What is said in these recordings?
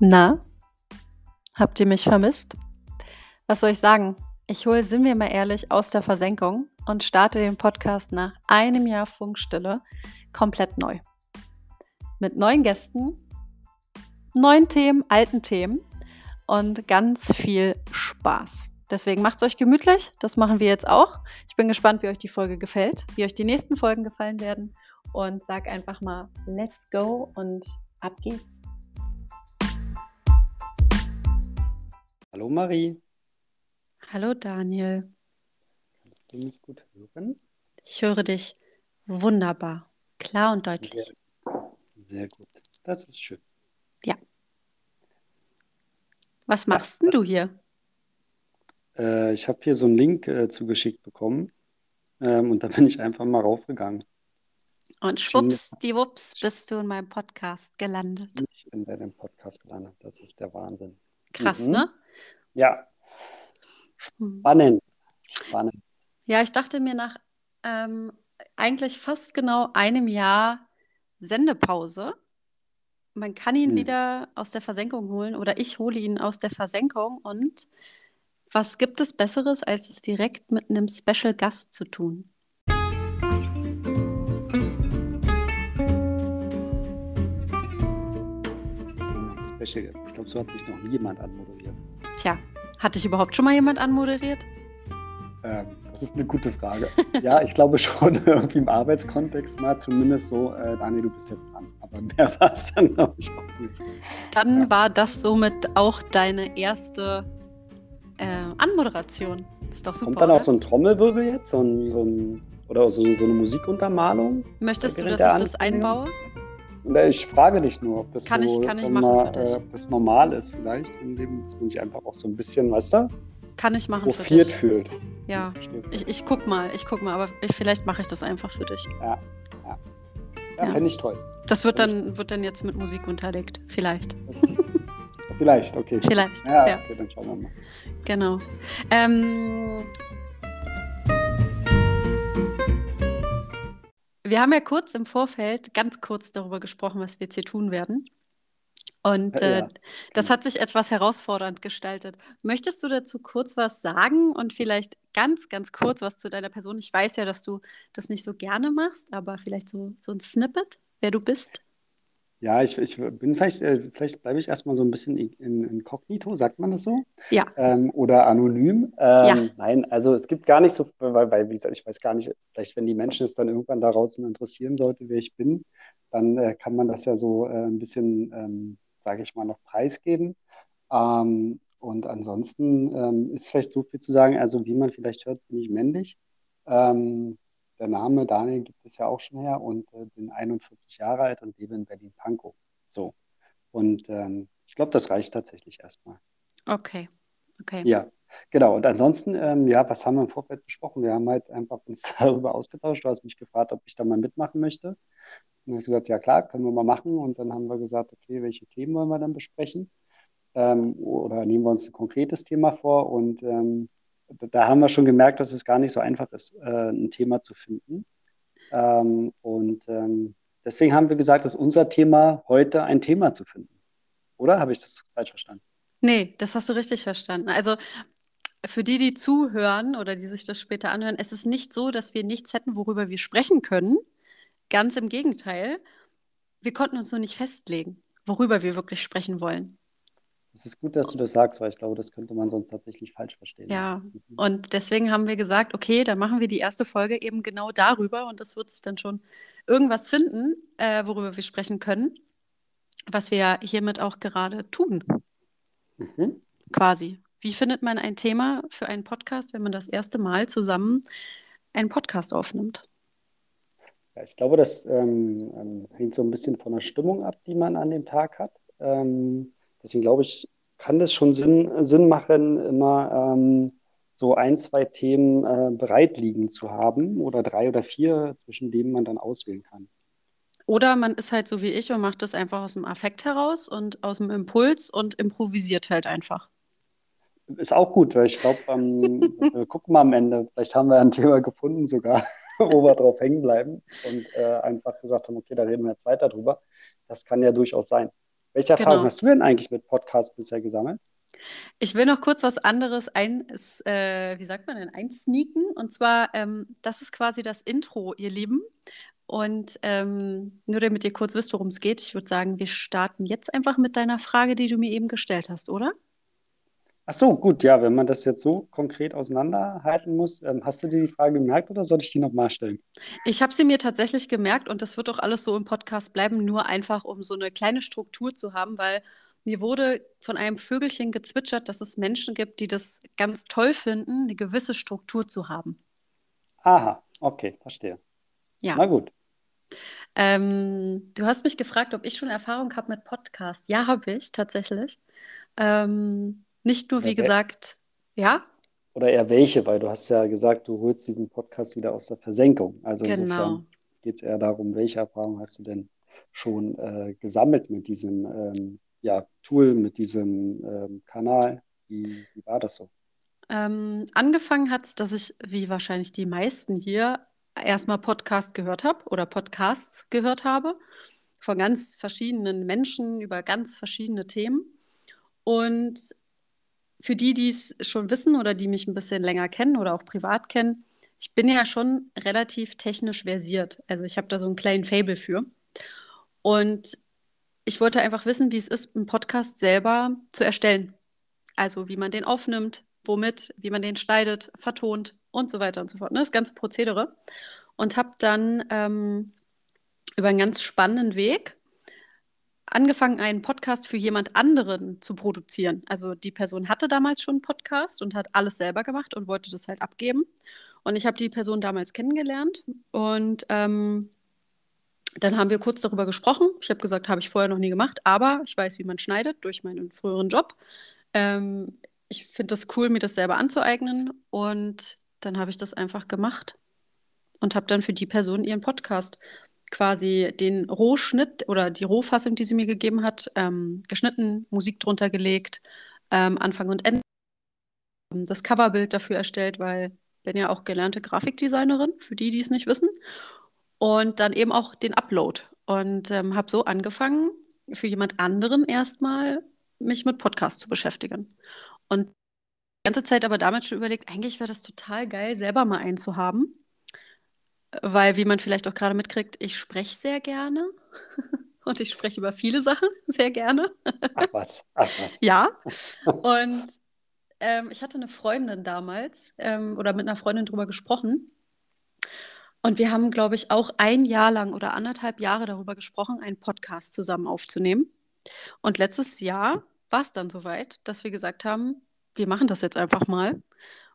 Na, habt ihr mich vermisst? Was soll ich sagen? Ich hole, sind wir mal ehrlich, aus der Versenkung und starte den Podcast nach einem Jahr Funkstille komplett neu. Mit neuen Gästen, neuen Themen, alten Themen und ganz viel Spaß. Deswegen macht es euch gemütlich. Das machen wir jetzt auch. Ich bin gespannt, wie euch die Folge gefällt, wie euch die nächsten Folgen gefallen werden. Und sag einfach mal, let's go und ab geht's. Hallo Marie. Hallo Daniel. Kannst du mich gut hören? Ich höre dich wunderbar, klar und deutlich. Sehr, gut. Das ist schön. Ja. Was machst denn du hier? Äh, ich habe hier so einen Link äh, zugeschickt bekommen ähm, und da bin ich einfach mal raufgegangen. Und schwuppsdiwupps bist du in meinem Podcast gelandet. Ich bin bei dem Podcast gelandet. Das ist der Wahnsinn. Krass, Mhm. ne? Ja, Hm. spannend. Spannend. Ja, ich dachte mir nach ähm, eigentlich fast genau einem Jahr Sendepause, man kann ihn Hm. wieder aus der Versenkung holen oder ich hole ihn aus der Versenkung. Und was gibt es Besseres, als es direkt mit einem Special Gast zu tun? Special. Ich glaube, so hat mich noch nie jemand anmoderiert. Tja, hat dich überhaupt schon mal jemand anmoderiert? Ähm, das ist eine gute Frage. Ja, ich glaube schon irgendwie im Arbeitskontext mal zumindest so, äh, Daniel, du bist jetzt dran. Aber mehr war es dann, glaube ich, auch nicht. Dann Ja. war das somit auch deine erste äh, Anmoderation. Ist doch super. Kommt dann auch oder? so ein Trommelwirbel jetzt? So ein, so ein, oder so, so eine Musikuntermalung? Möchtest du, dass ich das einbaue? Ich frage dich nur, ob das Kann ich- so kann ich ähm, machen mal, äh, ob das normal ist vielleicht im Leben, dass man sich einfach auch so ein bisschen, weißt du, Kann ich machen für dich. fühlt. Ja. Ich, ich guck mal, ich guck mal, aber ich, vielleicht mache ich das einfach für dich. ja, ja. fände ich toll. Das wird dann, wird dann jetzt mit Musik unterlegt. Vielleicht. Vielleicht, okay. Vielleicht. Ja, Ja, okay, dann schauen wir mal. genau. Ähm, wir haben ja kurz im Vorfeld ganz kurz darüber gesprochen, was wir jetzt hier tun werden. Und äh, ja, das genau. hat sich etwas herausfordernd gestaltet. Möchtest du dazu kurz was sagen und vielleicht ganz, ganz kurz was zu deiner Person? Ich weiß ja, dass du das nicht so gerne machst, aber vielleicht so, so ein Snippet, wer du bist. Ja, ich, ich bin vielleicht, äh, vielleicht bleibe ich erstmal so ein bisschen in, in inkognito, sagt man das so? Ja, Ähm, oder anonym. Ja. Ähm, nein, also es gibt gar nicht so, weil, weil, wie gesagt, ich weiß gar nicht, vielleicht wenn die Menschen es dann irgendwann da draußen interessieren sollte, wer ich bin, dann äh, kann man das ja so äh, ein bisschen, ähm, sage ich mal, noch preisgeben. Ähm, und ansonsten ähm, ist vielleicht so viel zu sagen, also wie man vielleicht hört, bin ich männlich. Ähm, der Name Daniel gibt es ja auch schon her und äh, bin 41 Jahre alt und lebe in Berlin-Pankow. So. Und ähm, ich glaube, das reicht tatsächlich erstmal. okay. Okay. Ja, genau. Und ansonsten, ähm, ja, was haben wir im Vorfeld besprochen? Wir haben halt einfach uns darüber ausgetauscht. Du hast mich gefragt, ob ich da mal mitmachen möchte. Und dann habe ich gesagt, ja klar, können wir mal machen. Und dann haben wir gesagt, okay, welche Themen wollen wir dann besprechen? Ähm, oder nehmen wir uns ein konkretes Thema vor? Und ähm, da haben wir schon gemerkt, dass es gar nicht so einfach ist, äh, ein Thema zu finden. Ähm, und ähm, deswegen haben wir gesagt, dass unser Thema heute ein Thema zu finden. Oder habe ich das falsch verstanden? Nee, das hast du richtig verstanden. Also für die, die zuhören oder die sich das später anhören, es ist nicht so, dass wir nichts hätten, worüber wir sprechen können. Ganz im Gegenteil. Wir konnten uns nur nicht festlegen, worüber wir wirklich sprechen wollen. Es ist gut, dass du das sagst, weil ich glaube, das könnte man sonst tatsächlich falsch verstehen. Ja, Mhm. und deswegen haben wir gesagt, okay, dann machen wir die erste Folge eben genau darüber und das wird sich dann schon irgendwas finden, äh, worüber wir sprechen können, was wir hiermit auch gerade tun, Mhm. quasi. Wie findet man ein Thema für einen Podcast, wenn man das erste Mal zusammen einen Podcast aufnimmt? Ja, ich glaube, das ähm, ähm, hängt so ein bisschen von der Stimmung ab, die man an dem Tag hat. Ähm, deswegen glaube ich, kann das schon Sinn, Sinn machen, immer ähm, so ein, zwei Themen äh, bereit liegen zu haben oder drei oder vier, zwischen denen man dann auswählen kann. Oder man ist halt so wie ich und macht das einfach aus dem Affekt heraus und aus dem Impuls und improvisiert halt einfach. Ist auch gut, weil ich glaube, ähm, wir gucken mal am Ende, vielleicht haben wir ein Thema gefunden sogar, wo wir drauf hängen bleiben und äh, einfach gesagt haben, okay, da reden wir jetzt weiter drüber. Das kann ja durchaus sein. Welche Erfahrung genau. hast du denn eigentlich mit Podcasts bisher gesammelt? Ich will noch kurz was anderes ein, äh, wie sagt man denn, einsneaken. Und zwar, ähm, das ist quasi das Intro, ihr Lieben. Und ähm, nur damit ihr kurz wisst, worum es geht, ich würde sagen, wir starten jetzt einfach mit deiner Frage, die du mir eben gestellt hast, oder? Ach so, gut, ja, wenn man das jetzt so konkret auseinanderhalten muss, ähm, hast du dir die Frage gemerkt oder soll ich die nochmal stellen? Ich habe sie mir tatsächlich gemerkt und das wird auch alles so im Podcast bleiben, nur einfach, um so eine kleine Struktur zu haben, weil mir wurde von einem Vögelchen gezwitschert, dass es Menschen gibt, die das ganz toll finden, eine gewisse Struktur zu haben. Aha, okay, verstehe. Ja. Na gut. Ähm, du hast mich gefragt, ob ich schon Erfahrung habe mit Podcast. Ja, habe ich tatsächlich. Ähm, nicht nur, wie gesagt, ja. Oder eher welche, weil du hast ja gesagt, du holst diesen Podcast wieder aus der Versenkung. Also genau. insofern geht es eher darum, welche Erfahrung hast du denn schon äh, gesammelt mit diesem ähm, ja, Tool, mit diesem ähm, Kanal? Wie, wie war das so? Ähm, angefangen hat es, dass ich, wie wahrscheinlich die meisten hier, erstmal Podcast gehört habe oder Podcasts gehört habe von ganz verschiedenen Menschen über ganz verschiedene Themen. Und für die, die es schon wissen oder die mich ein bisschen länger kennen oder auch privat kennen, ich bin ja schon relativ technisch versiert. Also ich habe da so einen kleinen Fable für. Und ich wollte einfach wissen, wie es ist, einen Podcast selber zu erstellen. Also wie man den aufnimmt, womit, wie man den schneidet, vertont und so weiter und so fort. Ne? Das ganze Prozedere. Und habe dann ähm, über einen ganz spannenden Weg angefangen, einen Podcast für jemand anderen zu produzieren. Also die Person hatte damals schon einen Podcast und hat alles selber gemacht und wollte das halt abgeben. Und ich habe die Person damals kennengelernt und ähm, dann haben wir kurz darüber gesprochen. Ich habe gesagt, habe ich vorher noch nie gemacht, aber ich weiß, wie man schneidet durch meinen früheren Job. Ähm, ich finde das cool, mir das selber anzueignen. Und dann habe ich das einfach gemacht und habe dann für die Person ihren Podcast quasi den Rohschnitt oder die Rohfassung, die sie mir gegeben hat, ähm, geschnitten, Musik drunter gelegt, ähm, Anfang und Ende. Das Coverbild dafür erstellt, weil ich bin ja auch gelernte Grafikdesignerin, für die, die es nicht wissen und dann eben auch den Upload. Und ähm, habe so angefangen, für jemand anderen erstmal mich mit Podcasts zu beschäftigen. Und die ganze Zeit aber damit schon überlegt, eigentlich wäre das total geil, selber mal einen zu haben. Weil, wie man vielleicht auch gerade mitkriegt, ich spreche sehr gerne. Und ich spreche über viele Sachen sehr gerne. Ach was, ach was. Ja. Und ähm, ich hatte eine Freundin damals ähm, oder mit einer Freundin drüber gesprochen. Und wir haben, glaube ich, auch ein Jahr lang oder anderthalb Jahre darüber gesprochen, einen Podcast zusammen aufzunehmen. Und letztes Jahr war es dann soweit, dass wir gesagt haben, wir machen das jetzt einfach mal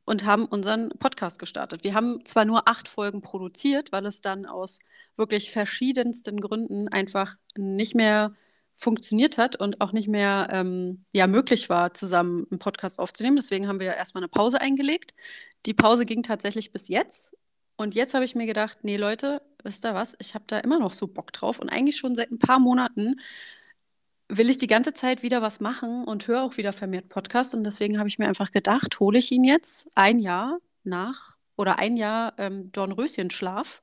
und haben unseren Podcast gestartet. Wir haben zwar nur acht Folgen produziert, weil es dann aus wirklich verschiedensten Gründen einfach nicht mehr funktioniert hat und auch nicht mehr ähm, ja, möglich war, zusammen einen Podcast aufzunehmen. Deswegen haben wir ja erstmal eine Pause eingelegt. Die Pause ging tatsächlich bis jetzt und jetzt habe ich mir gedacht, nee, Leute, wisst ihr was? Ich habe da immer noch so Bock drauf. Und eigentlich schon seit ein paar Monaten will ich die ganze Zeit wieder was machen und höre auch wieder vermehrt Podcasts. Und deswegen habe ich mir einfach gedacht, hole ich ihn jetzt ein Jahr nach oder ein Jahr ähm, Dornröschenschlaf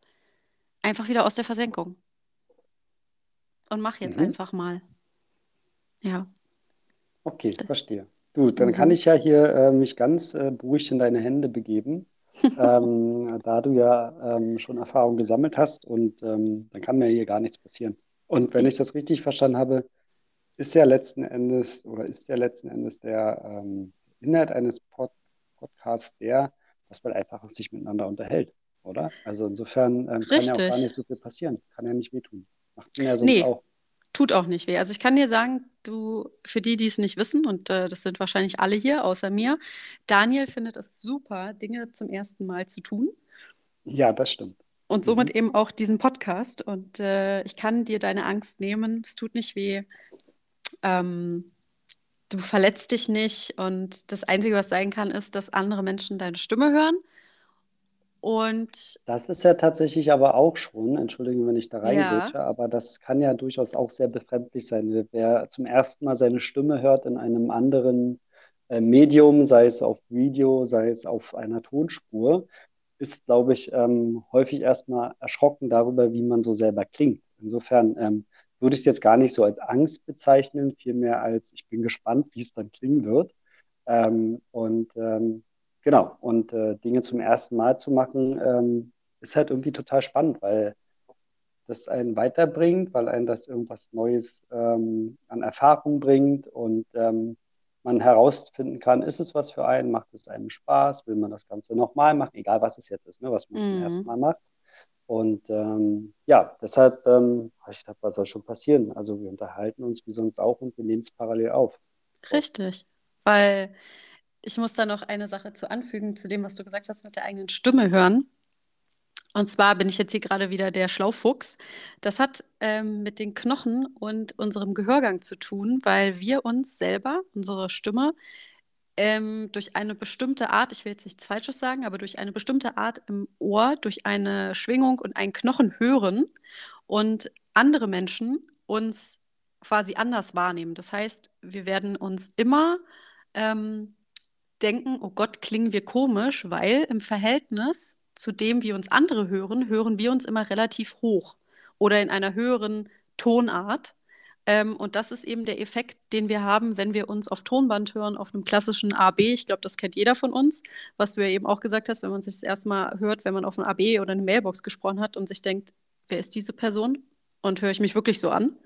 einfach wieder aus der Versenkung. Und mache jetzt mhm. einfach mal. Ja. Okay, verstehe. Du, dann mhm. kann ich ja hier äh, mich ganz äh, beruhigt in deine Hände begeben ähm, da du ja ähm, schon Erfahrung gesammelt hast und ähm, dann kann mir hier gar nichts passieren. Und wenn ich das richtig verstanden habe, ist ja letzten Endes oder ist ja letzten Endes der ähm, Inhalt eines Pod Podcasts der, dass man einfach sich miteinander unterhält, oder? Also insofern ähm, kann ja auch gar nicht so viel passieren. Kann ja nicht wehtun. Macht man ja sonst nee. auch. Tut auch nicht weh. Also ich kann dir sagen, du, für die, die es nicht wissen, und äh, das sind wahrscheinlich alle hier, außer mir, Daniel findet es super, Dinge zum ersten Mal zu tun. Ja, das stimmt. Und somit mhm. eben auch diesen Podcast. Und äh, ich kann dir deine Angst nehmen. Es tut nicht weh. Ähm, du verletzt dich nicht. Und das Einzige, was sein kann, ist, dass andere Menschen deine Stimme hören und Das ist ja tatsächlich aber auch schon, entschuldige, wenn ich da ja, aber das kann ja durchaus auch sehr befremdlich sein. Wer zum ersten Mal seine Stimme hört in einem anderen äh, Medium, sei es auf Video, sei es auf einer Tonspur, ist, glaube ich, ähm, häufig erstmal erschrocken darüber, wie man so selber klingt. Insofern ähm, würde ich es jetzt gar nicht so als Angst bezeichnen, vielmehr als ich bin gespannt, wie es dann klingen wird. Ähm, und ähm, genau, und äh, Dinge zum ersten Mal zu machen, ähm, ist halt irgendwie total spannend, weil das einen weiterbringt, weil einen das irgendwas Neues ähm, an Erfahrung bringt und ähm, man herausfinden kann, ist es was für einen, macht es einem Spaß, will man das Ganze nochmal machen, egal was es jetzt ist, ne, was man mm. zum ersten mhm. Mal macht. Und ähm, ja, deshalb ähm, habe ich gedacht, was soll schon passieren? Also wir unterhalten uns wie sonst auch und wir nehmen es parallel auf. Richtig, weil ich muss da noch eine Sache zu anfügen, zu dem, was du gesagt hast, mit der eigenen Stimme hören. Und zwar bin ich jetzt hier gerade wieder der Schlaufuchs. Das hat ähm, mit den Knochen und unserem Gehörgang zu tun, weil wir uns selber, unsere Stimme, ähm, durch eine bestimmte Art, ich will jetzt nichts Falsches sagen, aber durch eine bestimmte Art im Ohr, durch eine Schwingung und einen Knochen hören und andere Menschen uns quasi anders wahrnehmen. Das heißt, wir werden uns immer ähm, denken, oh Gott, klingen wir komisch, weil im Verhältnis zu dem, wie uns andere hören, hören wir uns immer relativ hoch oder in einer höheren Tonart. Ähm, und das ist eben der Effekt, den wir haben, wenn wir uns auf Tonband hören, auf einem klassischen AB. Ich glaube, das kennt jeder von uns, was du ja eben auch gesagt hast, wenn man sich das erste Mal hört, wenn man auf einem AB oder eine Mailbox gesprochen hat und sich denkt, wer ist diese Person? Und höre ich mich wirklich so an?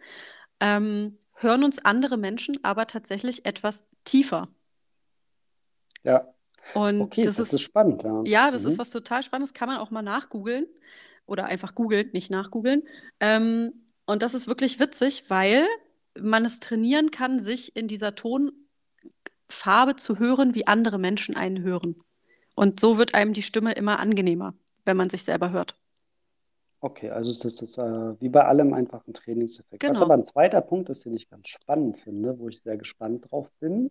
Ähm, hören uns andere Menschen aber tatsächlich etwas tiefer. Ja. Und okay, das, das ist, spannend, ja. Ja, das mhm. ist was total Spannendes, kann man auch mal nachgoogeln oder einfach googeln, nicht nachgoogeln. Ähm, und das ist wirklich witzig, weil man es trainieren kann, sich in dieser Tonfarbe zu hören, wie andere Menschen einen hören. Und so wird einem die Stimme immer angenehmer, wenn man sich selber hört. Okay, also es ist das, äh, wie bei allem einfach ein Trainingseffekt. Was Genau. aber ein zweiter Punkt ist, den ich ganz spannend finde, wo ich sehr gespannt drauf bin,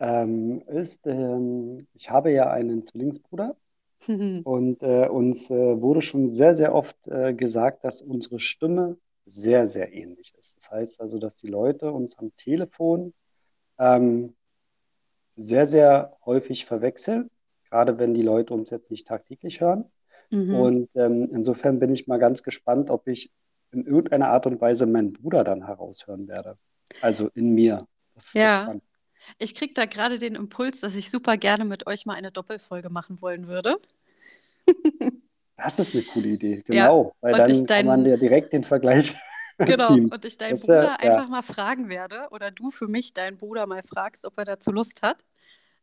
ähm, ist, ähm, ich habe ja einen Zwillingsbruder und äh, uns äh, wurde schon sehr, sehr oft äh, gesagt, dass unsere Stimme sehr, sehr ähnlich ist. Das heißt also, dass die Leute uns am Telefon ähm, sehr, sehr häufig verwechseln, gerade wenn die Leute uns jetzt nicht tagtäglich hören. Mhm. Und ähm, insofern bin ich mal ganz gespannt, ob ich in irgendeiner Art und Weise meinen Bruder dann heraushören werde. Also in mir. Das ist Ja. spannend. Ich kriege da gerade den Impuls, dass ich super gerne mit euch mal eine Doppelfolge machen wollen würde. Das ist eine coole Idee, Ja, genau. Weil und dann ich kann man ja direkt den Vergleich genau, ziehen. und ich deinen Das Bruder ja, einfach mal fragen werde oder du für mich deinen Bruder mal fragst, ob er dazu Lust hat.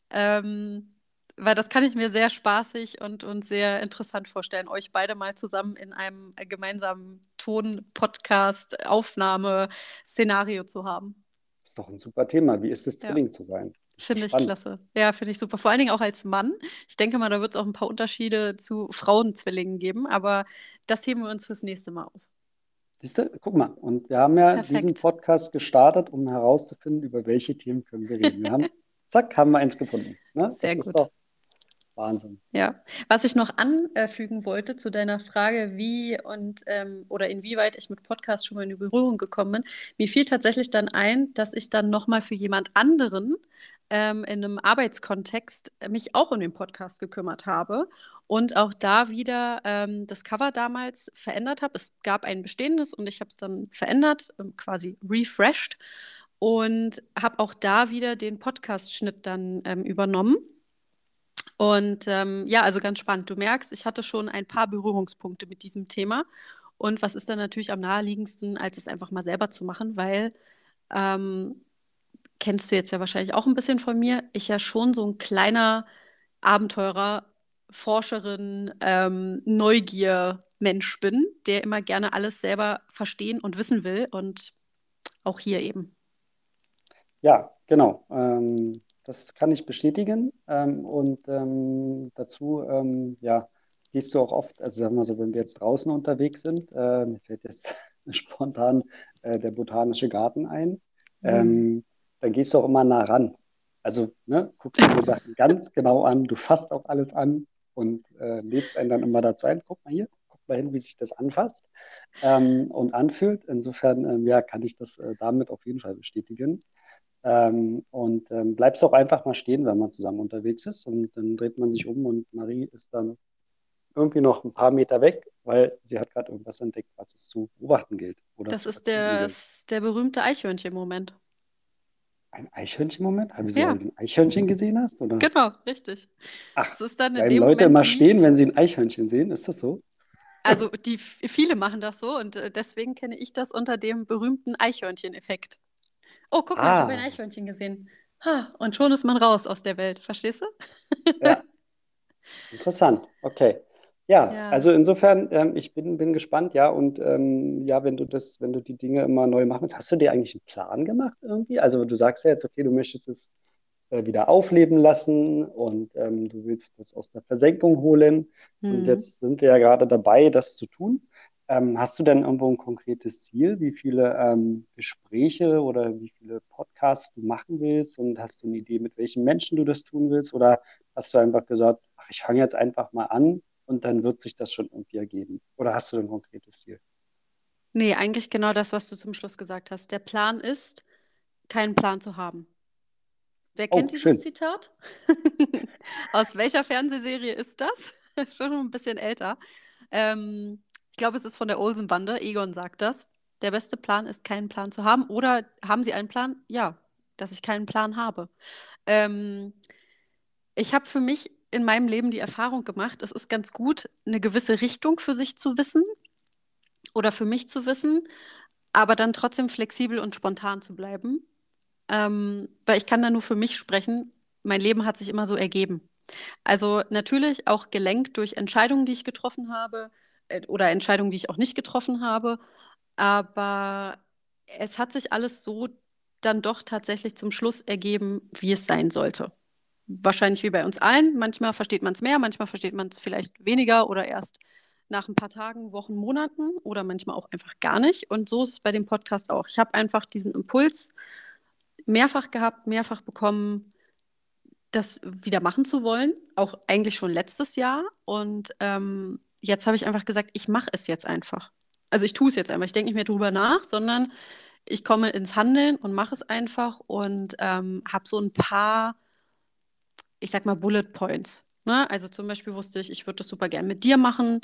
Ähm, weil das kann ich mir sehr spaßig und, und sehr interessant vorstellen, euch beide mal zusammen in einem gemeinsamen Ton-Podcast-Aufnahme-Szenario zu haben. Ist doch ein super Thema. Wie ist es, Ja. Zwilling zu sein? Das Finde ich spannend. klasse. Ja, finde ich super. Vor allen Dingen auch als Mann. Ich denke mal, da wird es auch ein paar Unterschiede zu Frauenzwillingen geben, aber das heben wir uns fürs nächste Mal auf. Siehst du, guck mal, und wir haben ja diesen Perfekt. Podcast gestartet, um herauszufinden, über welche Themen können wir reden. Wir haben, zack, haben wir eins gefunden. Ne? Das Sehr ist gut. Wahnsinn. Ja, was ich noch anfügen wollte zu deiner Frage, wie und ähm, oder inwieweit ich mit Podcasts schon mal in Berührung gekommen bin, mir fiel tatsächlich dann ein, dass ich dann nochmal für jemand anderen ähm, in einem Arbeitskontext mich auch um den Podcast gekümmert habe und auch da wieder ähm, das Cover damals verändert habe. Es gab ein bestehendes und ich habe es dann verändert, ähm, quasi refreshed und habe auch da wieder den Podcast-Schnitt dann ähm, übernommen. Und ähm, ja, also ganz spannend. Du merkst, ich hatte schon ein paar Berührungspunkte mit diesem Thema. Und was ist dann natürlich am naheliegendsten, als es einfach mal selber zu machen, weil ähm, kennst du jetzt ja wahrscheinlich auch ein bisschen von mir, ich ja schon so ein kleiner Abenteurer, Forscherin, ähm, Neugier-Mensch bin, der immer gerne alles selber verstehen und wissen will. Und auch hier eben. Ja, genau. Ähm, das kann ich bestätigen. Ähm, und ähm, dazu, ähm, ja, gehst du auch oft, also sagen wir so, wenn wir jetzt draußen unterwegs sind, äh, mir fällt jetzt spontan äh, der botanische Garten ein, Mhm. ähm, dann gehst du auch immer nah ran. Also, ne, guckst dir die Sachen ganz genau an, du fasst auch alles an und äh, lädst einen dann immer dazu ein, guck mal hier, guck mal hin, wie sich das anfasst ähm, und anfühlt. Insofern, ähm, ja, kann ich das äh, damit auf jeden Fall bestätigen. Ähm, und ähm, bleibst auch einfach mal stehen, wenn man zusammen unterwegs ist. Und dann dreht man sich um und Marie ist dann irgendwie noch ein paar Meter weg, weil sie hat gerade irgendwas entdeckt, was es zu beobachten gilt. Oder das ist der, ist der berühmte Eichhörnchen-Moment. Ein Eichhörnchen-Moment? Wieso, ja. weil du ein Eichhörnchen gesehen hast? Oder? Genau, richtig. Ach, das ist dann in dem Leute Moment immer stehen, wenn sie ein Eichhörnchen sehen, ist das so? Also die viele machen das so und äh, deswegen kenne ich das unter dem berühmten Eichhörnchen-Effekt. Oh, guck mal, ah. ich habe ein Eichhörnchen gesehen. Ha, und schon ist man raus aus der Welt, verstehst du? Ja. Interessant, okay. Ja, ja. also insofern, ähm, ich bin, bin gespannt, ja, und ähm, ja, wenn du das, wenn du die Dinge immer neu machen hast du dir eigentlich einen Plan gemacht irgendwie? Also du sagst ja jetzt, okay, du möchtest es äh, wieder aufleben lassen und ähm, du willst das aus der Versenkung holen. Mhm. Und jetzt sind wir ja gerade dabei, das zu tun. Ähm, hast du denn irgendwo ein konkretes Ziel, wie viele ähm, Gespräche oder wie viele Podcasts du machen willst? Und hast du eine Idee, mit welchen Menschen du das tun willst? Oder hast du einfach gesagt, ach, ich fange jetzt einfach mal an und dann wird sich das schon irgendwie ergeben? Oder hast du ein konkretes Ziel? Nee, eigentlich genau das, was du zum Schluss gesagt hast. Der Plan ist, keinen Plan zu haben. Wer kennt oh, dieses schön. Zitat? Aus welcher Fernsehserie ist das? Das ist schon ein bisschen älter. Ähm, ich glaube, es ist von der Olsen-Bande. Egon sagt das. Der beste Plan ist, keinen Plan zu haben. Oder haben Sie einen Plan? Ja, dass ich keinen Plan habe. Ähm, ich habe für mich in meinem Leben die Erfahrung gemacht, es ist ganz gut, eine gewisse Richtung für sich zu wissen oder für mich zu wissen, aber dann trotzdem flexibel und spontan zu bleiben. Ähm, weil ich kann da nur für mich sprechen. Mein Leben hat sich immer so ergeben. Also natürlich auch gelenkt durch Entscheidungen, die ich getroffen habe, oder Entscheidungen, die ich auch nicht getroffen habe. Aber es hat sich alles so dann doch tatsächlich zum Schluss ergeben, wie es sein sollte. Wahrscheinlich wie bei uns allen. Manchmal versteht man es mehr, manchmal versteht man es vielleicht weniger oder erst nach ein paar Tagen, Wochen, Monaten oder manchmal auch einfach gar nicht. Und so ist es bei dem Podcast auch. Ich habe einfach diesen Impuls mehrfach gehabt, mehrfach bekommen, das wieder machen zu wollen, auch eigentlich schon letztes Jahr. Und ähm, jetzt habe ich einfach gesagt, ich mache es jetzt einfach. Also ich tue es jetzt einfach. Ich denke nicht mehr drüber nach, sondern ich komme ins Handeln und mache es einfach und ähm, habe so ein paar, ich sag mal, Bullet Points. Ne? Also zum Beispiel wusste ich, ich würde das super gern mit dir machen,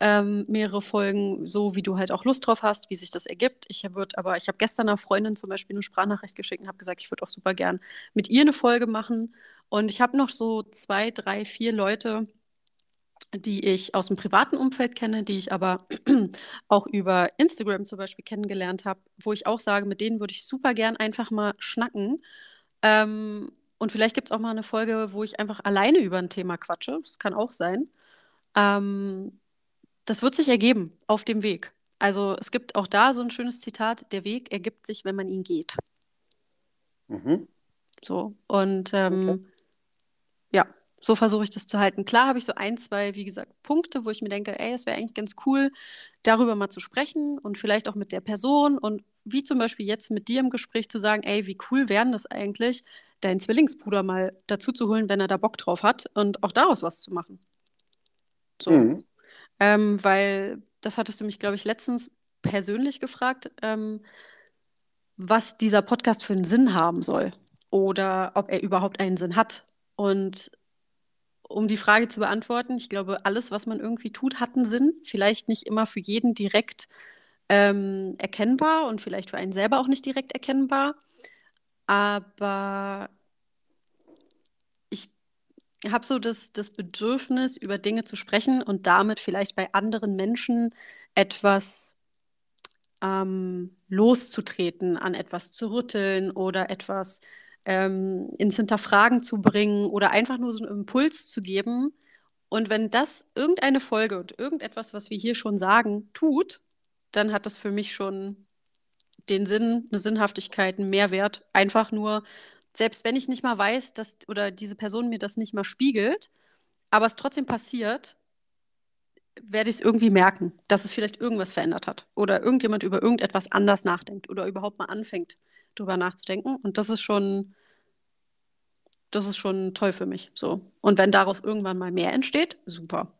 ähm, mehrere Folgen, so wie du halt auch Lust drauf hast, wie sich das ergibt. Ich würde aber, ich habe gestern einer Freundin zum Beispiel eine Sprachnachricht geschickt und habe gesagt, ich würde auch super gern mit ihr eine Folge machen. Und ich habe noch so zwei, drei, vier Leute, die ich aus dem privaten Umfeld kenne, die ich aber auch über Instagram zum Beispiel kennengelernt habe, wo ich auch sage, mit denen würde ich super gern einfach mal schnacken. Ähm, und vielleicht gibt es auch mal eine Folge, wo ich einfach alleine über ein Thema quatsche. Das kann auch sein. Ähm, das wird sich ergeben auf dem Weg. Also es gibt auch da so ein schönes Zitat, der Weg ergibt sich, wenn man ihn geht. Mhm. So, und ähm, okay. ja, so versuche ich das zu halten. Klar habe ich so ein, zwei, wie gesagt, Punkte, wo ich mir denke, ey, es wäre eigentlich ganz cool, darüber mal zu sprechen und vielleicht auch mit der Person und wie zum Beispiel jetzt mit dir im Gespräch zu sagen, ey, wie cool wäre das eigentlich, deinen Zwillingsbruder mal dazu zu holen, wenn er da Bock drauf hat und auch daraus was zu machen. So. Mhm. Ähm, weil, das hattest du mich, glaube ich, letztens persönlich gefragt, ähm, was dieser Podcast für einen Sinn haben soll oder ob er überhaupt einen Sinn hat. Und um die Frage zu beantworten, ich glaube, alles, was man irgendwie tut, hat einen Sinn. Vielleicht nicht immer für jeden direkt ähm, erkennbar und vielleicht für einen selber auch nicht direkt erkennbar. Aber ich habe so das, das Bedürfnis, über Dinge zu sprechen und damit vielleicht bei anderen Menschen etwas ähm, loszutreten, an etwas zu rütteln oder etwas ähm, ins Hinterfragen zu bringen oder einfach nur so einen Impuls zu geben. Und wenn das irgendeine Folge und irgendetwas, was wir hier schon sagen, tut, dann hat das für mich schon den Sinn, eine Sinnhaftigkeit, einen Mehrwert. Einfach nur, selbst wenn ich nicht mal weiß, dass oder diese Person mir das nicht mal spiegelt, aber es trotzdem passiert, werde ich es irgendwie merken, dass es vielleicht irgendwas verändert hat oder irgendjemand über irgendetwas anders nachdenkt oder überhaupt mal anfängt, drüber nachzudenken. Und das ist schon, das ist schon toll für mich. So. Und wenn daraus irgendwann mal mehr entsteht, super.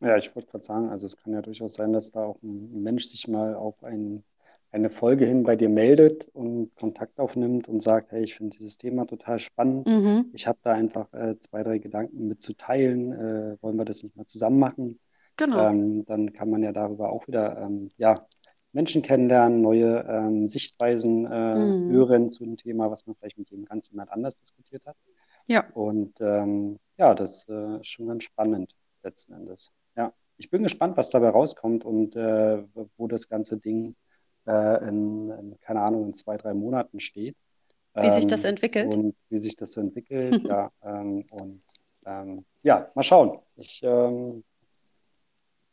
Ja, ich wollte gerade sagen, also es kann ja durchaus sein, dass da auch ein Mensch sich mal auf ein eine Folge hin bei dir meldet und Kontakt aufnimmt und sagt, hey, ich finde dieses Thema total spannend. Mhm. Ich habe da einfach äh, zwei, drei Gedanken mit zu teilen. Äh, wollen wir das nicht mal zusammen machen? Genau. Ähm, dann kann man ja darüber auch wieder ähm, ja, Menschen kennenlernen, neue ähm, Sichtweisen äh, Mhm. hören zu dem Thema, was man vielleicht mit jedem ganz jemand anders diskutiert hat. Ja. Und ähm, ja, das äh, ist schon ganz spannend letzten Endes. Ja, ich bin gespannt, was dabei rauskommt und äh, wo das ganze Ding äh, in, in, keine Ahnung, in zwei, drei Monaten steht. Wie sich das Ähm, entwickelt. und wie sich das so entwickelt, ja. Ähm, und ähm, ja, mal schauen. Ich ähm,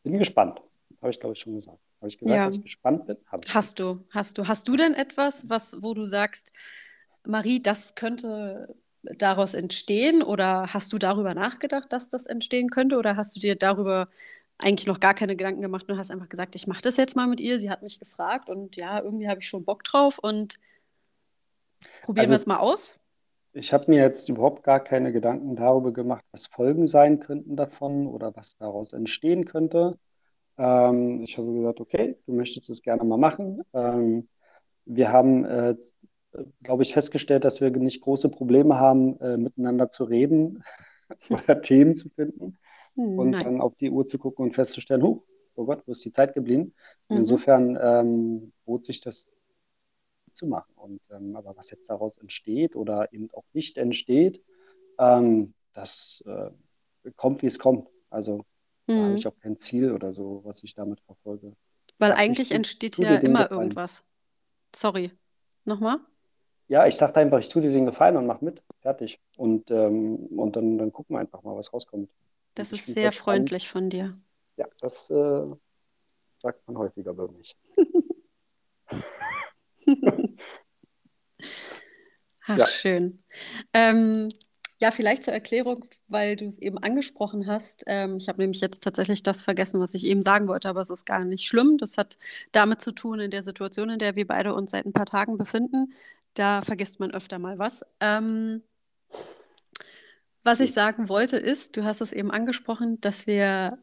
bin gespannt. Habe ich, glaube ich, schon gesagt. Habe ich gesagt, Ja. dass ich gespannt bin? Ich Hast du, hast du, hast du denn etwas, was, wo du sagst, Marie, das könnte daraus entstehen? Oder hast du darüber nachgedacht, dass das entstehen könnte? Oder hast du dir darüber eigentlich noch gar keine Gedanken gemacht und hast einfach gesagt, ich mache das jetzt mal mit ihr. Sie hat mich gefragt und ja, irgendwie habe ich schon Bock drauf und probieren Also wir es mal aus. ich habe mir jetzt überhaupt gar keine Gedanken darüber gemacht, was Folgen sein könnten davon oder was daraus entstehen könnte. Ähm, ich habe gesagt, okay, du möchtest es gerne mal machen. Ähm, wir haben, äh, glaube ich, festgestellt, dass wir nicht große Probleme haben, äh, miteinander zu reden oder Themen zu finden und Nein. dann auf die Uhr zu gucken und festzustellen, huh, oh Gott, wo ist die Zeit geblieben? Und Mhm. insofern ähm, bot sich das zu machen. Und ähm, aber was jetzt daraus entsteht oder eben auch nicht entsteht, ähm, das äh, kommt, wie es kommt. Also da habe Mhm. ich auch kein Ziel oder so, was ich damit verfolge. Weil ich eigentlich entsteht ja immer Gefallen. irgendwas. Sorry. Nochmal? Ja, ich dachte einfach, ich tue dir den Gefallen und mach mit. Fertig. Und, ähm, und dann, dann gucken wir einfach mal, was rauskommt. Das ist sehr spannend. freundlich von dir. Ja, das äh, sagt man häufiger über mich. Ach, Ja. schön. Ähm, ja, vielleicht zur Erklärung, weil du es eben angesprochen hast. Ähm, ich habe nämlich jetzt tatsächlich das vergessen, was ich eben sagen wollte, aber es ist gar nicht schlimm. Das hat damit zu tun, in der Situation, in der wir beide uns seit ein paar Tagen befinden. Da vergisst man öfter mal was. Ähm, was ich sagen wollte, ist, du hast es eben angesprochen, dass wir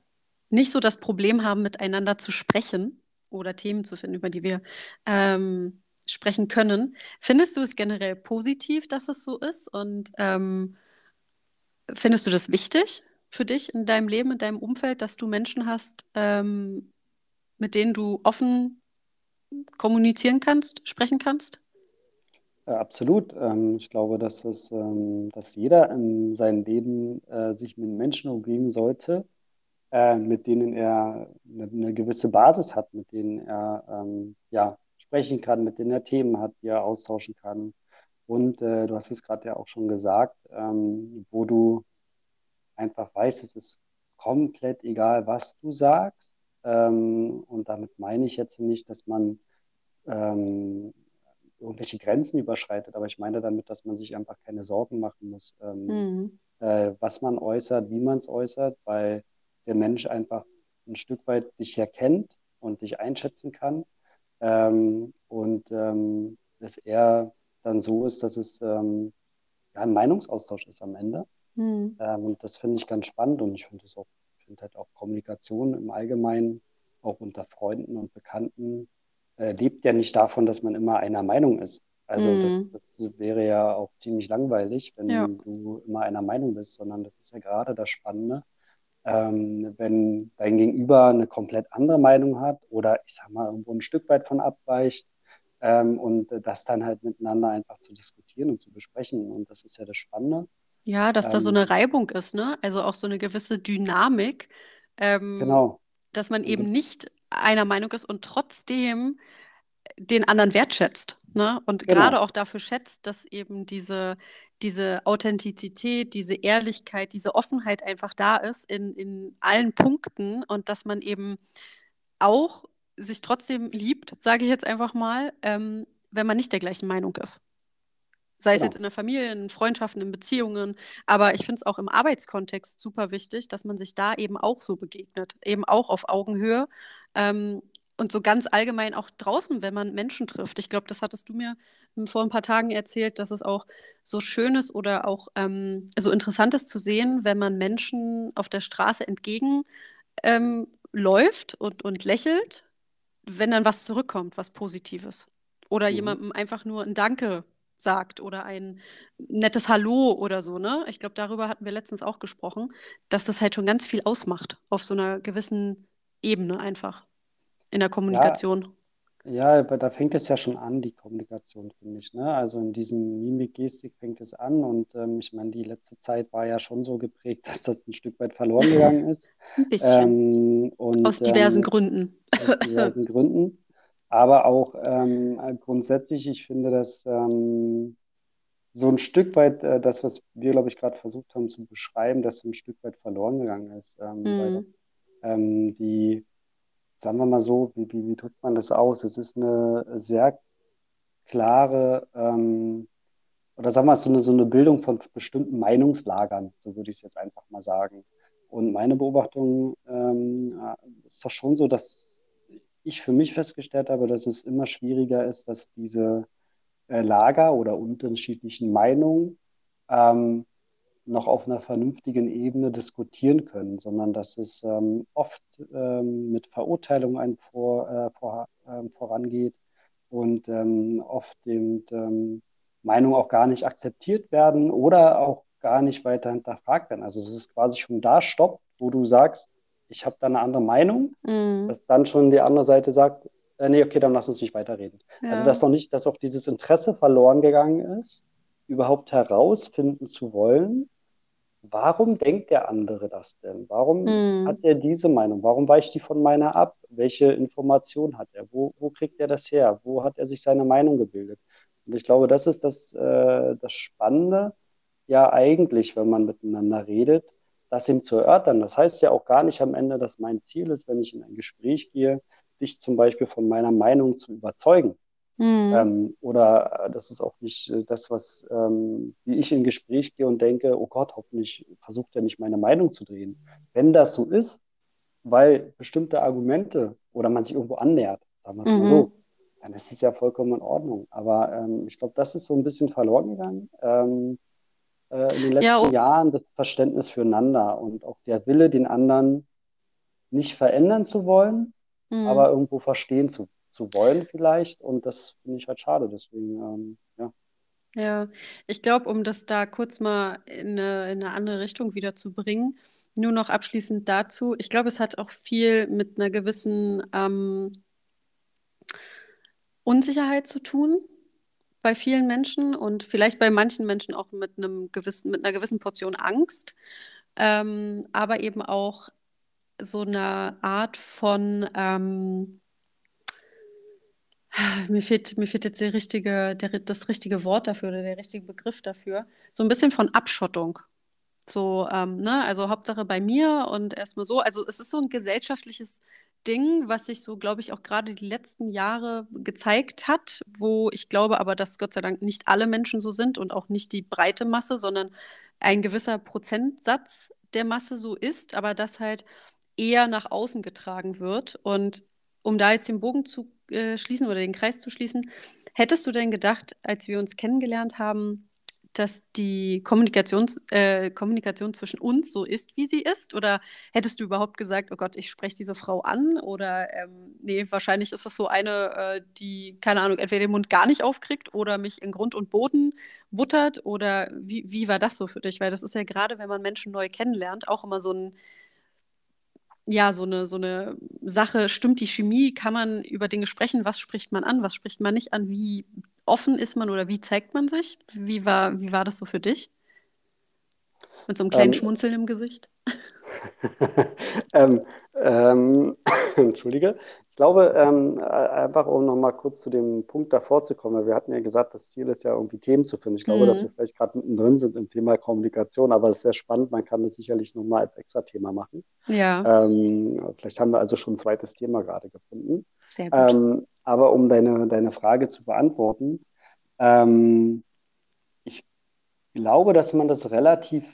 nicht so das Problem haben, miteinander zu sprechen oder Themen zu finden, über die wir ähm, sprechen können. Findest du es generell positiv, dass es so ist? Und ähm, findest du das wichtig für dich in deinem Leben, in deinem Umfeld, dass du Menschen hast, ähm, mit denen du offen kommunizieren kannst, sprechen kannst? Äh, absolut. Ähm, ich glaube, dass es, ähm, dass jeder in seinem Leben äh, sich mit Menschen umgeben sollte, äh, mit denen er eine, eine gewisse Basis hat, mit denen er ähm, ja, sprechen kann, mit denen er Themen hat, die er austauschen kann. Und äh, du hast es gerade ja auch schon gesagt, ähm, wo du einfach weißt, es ist komplett egal, was du sagst. Ähm, und damit meine ich jetzt nicht, dass man ähm, irgendwelche Grenzen überschreitet, aber ich meine damit, dass man sich einfach keine Sorgen machen muss, ähm, Mhm. äh, was man äußert, wie man es äußert, weil der Mensch einfach ein Stück weit dich erkennt und dich einschätzen kann. Ähm, und ähm, es eher dann so ist, dass es ähm, ja, ein Meinungsaustausch ist am Ende. Mhm. Ähm, und das finde ich ganz spannend und ich finde finde halt auch Kommunikation im Allgemeinen, auch unter Freunden und Bekannten, äh, lebt ja nicht davon, dass man immer einer Meinung ist. Also das, Mhm. das wäre ja auch ziemlich langweilig, wenn Ja. du immer einer Meinung bist, sondern das ist ja gerade das Spannende, ähm, wenn dein Gegenüber eine komplett andere Meinung hat oder ich sag mal irgendwo ein Stück weit von abweicht ähm, und das dann halt miteinander einfach zu diskutieren und zu besprechen. Und das ist ja das Spannende. Ja, dass da so Ähm, eine Reibung ist, ne? Also auch so eine gewisse Dynamik, ähm, genau. dass man eben nicht einer Meinung ist und trotzdem den anderen wertschätzt, ne? Und gerade genau. auch dafür schätzt, dass eben diese, diese Authentizität, diese Ehrlichkeit, diese Offenheit einfach da ist in, in allen Punkten und dass man eben auch sich trotzdem liebt, sage ich jetzt einfach mal, ähm, wenn man nicht der gleichen Meinung ist. Sei es jetzt Genau. in der Familie, in Freundschaften, in Beziehungen, aber ich finde es auch im Arbeitskontext super wichtig, dass man sich da eben auch so begegnet, eben auch auf Augenhöhe ähm, und so ganz allgemein auch draußen, wenn man Menschen trifft. Ich glaube, das hattest du mir vor ein paar Tagen erzählt, dass es auch so schön ist oder auch ähm, so interessant ist zu sehen, wenn man Menschen auf der Straße entgegen ähm, läuft und, und lächelt, wenn dann was zurückkommt, was Positives. Oder Mhm. jemandem einfach nur ein Danke sagt oder ein nettes Hallo oder so, ne? Ich glaube, darüber hatten wir letztens auch gesprochen, dass das halt schon ganz viel ausmacht auf so einer gewissen Ebene einfach in der Kommunikation. ja, aber da fängt es ja schon an, die Kommunikation, finde ich, ne? Also in diesem Mimik-Gestik fängt es an und ähm, ich meine, die letzte Zeit war ja schon so geprägt, dass das ein Stück weit verloren gegangen ist. Ein bisschen. Ähm, und Aus diversen ähm, Gründen. aus diversen Gründen. Aber auch ähm, grundsätzlich, ich finde, dass ähm, so ein Stück weit äh, das, was wir, glaube ich, gerade versucht haben zu beschreiben, dass so ein Stück weit verloren gegangen ist. Ähm, weil Mhm. ähm, die, sagen wir mal so, wie, wie, wie drückt man das aus? Es ist eine sehr klare, ähm, oder sagen wir mal, so eine, so eine Bildung von bestimmten Meinungslagern, so würde ich es jetzt einfach mal sagen. Und meine Beobachtung ähm, ist doch schon so, dass ich für mich festgestellt habe, dass es immer schwieriger ist, dass diese äh, Lager oder unterschiedlichen Meinungen ähm, noch auf einer vernünftigen Ebene diskutieren können, sondern dass es ähm, oft ähm, mit Verurteilung ein vor, äh, vor, ähm, vorangeht und ähm, oft eben ähm, Meinungen auch gar nicht akzeptiert werden oder auch gar nicht weiter hinterfragt werden. Also es ist quasi schon da Stopp, wo du sagst, ich habe da eine andere Meinung, Mhm. dass dann schon die andere Seite sagt, äh, nee, okay, dann lass uns nicht weiterreden. Also Ja. dass noch nicht, dass auch dieses Interesse verloren gegangen ist, überhaupt herausfinden zu wollen, warum denkt der andere das denn? Warum hat Mhm. er diese Meinung? Warum weicht die von meiner ab? Welche Information hat er? Wo, wo kriegt er das her? Wo hat er sich seine Meinung gebildet? Und ich glaube, das ist das, äh, das Spannende, ja eigentlich, wenn man miteinander redet, das ihm zu erörtern. Das heißt ja auch gar nicht am Ende, dass mein Ziel ist, wenn ich in ein Gespräch gehe, dich zum Beispiel von meiner Meinung zu überzeugen. Mhm. Ähm, oder äh, das ist auch nicht äh, das, was, ähm, wie ich in Gespräch gehe und denke, oh Gott, hoffentlich versucht er nicht meine Meinung zu drehen. Wenn das so ist, weil bestimmte Argumente oder man sich irgendwo annähert, sagen wir es mal so, Mhm. dann ist es ja vollkommen in Ordnung. Aber ähm, ich glaube, das ist so ein bisschen verloren gegangen ähm, äh, in den Ja, letzten oh, Jahren, das Verständnis füreinander und auch der Wille, den anderen nicht verändern zu wollen, aber mhm. irgendwo verstehen zu, zu wollen vielleicht. Und das finde ich halt schade. Deswegen, ähm, ja. Ja, ich glaube, um das da kurz mal in eine, in eine andere Richtung wieder zu bringen, nur noch abschließend dazu. Ich glaube, es hat auch viel mit einer gewissen ähm, Unsicherheit zu tun bei vielen Menschen und vielleicht bei manchen Menschen auch mit einem gewissen, mit einer gewissen Portion Angst, ähm, aber eben auch so eine Art von ähm, Mir fehlt, mir fehlt jetzt der richtige, der, das richtige Wort dafür oder der richtige Begriff dafür. So ein bisschen von Abschottung. So, ähm, ne, also Hauptsache bei mir und erstmal so. Also es ist so ein gesellschaftliches Ding, was sich so, glaube ich, auch gerade die letzten Jahre gezeigt hat, wo ich glaube aber, dass Gott sei Dank nicht alle Menschen so sind und auch nicht die breite Masse, sondern ein gewisser Prozentsatz der Masse so ist, aber das halt eher nach außen getragen wird. Und um da jetzt den Bogen zu äh, schließen oder den Kreis zu schließen, hättest du denn gedacht, als wir uns kennengelernt haben, dass die Kommunikations, äh, Kommunikation zwischen uns so ist, wie sie ist? Oder hättest du überhaupt gesagt, oh Gott, ich spreche diese Frau an? Oder ähm, nee, wahrscheinlich ist das so eine, äh, die, keine Ahnung, entweder den Mund gar nicht aufkriegt oder mich in Grund und Boden buttert? Oder wie, wie war das so für dich? Weil das ist ja gerade, wenn man Menschen neu kennenlernt, auch immer so ein ja, so eine, so eine Sache, stimmt die Chemie, kann man über Dinge sprechen, was spricht man an, was spricht man nicht an, wie offen ist man oder wie zeigt man sich? Wie war, wie war das so für dich? Mit so einem kleinen Ähm, Schmunzeln im Gesicht? ähm, ähm, Entschuldige. Ich glaube, ähm, äh, einfach um nochmal kurz zu dem Punkt davor zu kommen, weil wir hatten ja gesagt, das Ziel ist ja irgendwie Themen zu finden. Ich glaube, dass wir Mhm. vielleicht gerade mittendrin sind im Thema Kommunikation, aber es ist sehr spannend. Man kann das sicherlich nochmal als extra Thema machen. Ja, Ähm, vielleicht haben wir also schon ein zweites Thema gerade gefunden. sehr gut. Ähm, aber um deine, deine Frage zu beantworten, ähm, ich glaube, dass man das relativ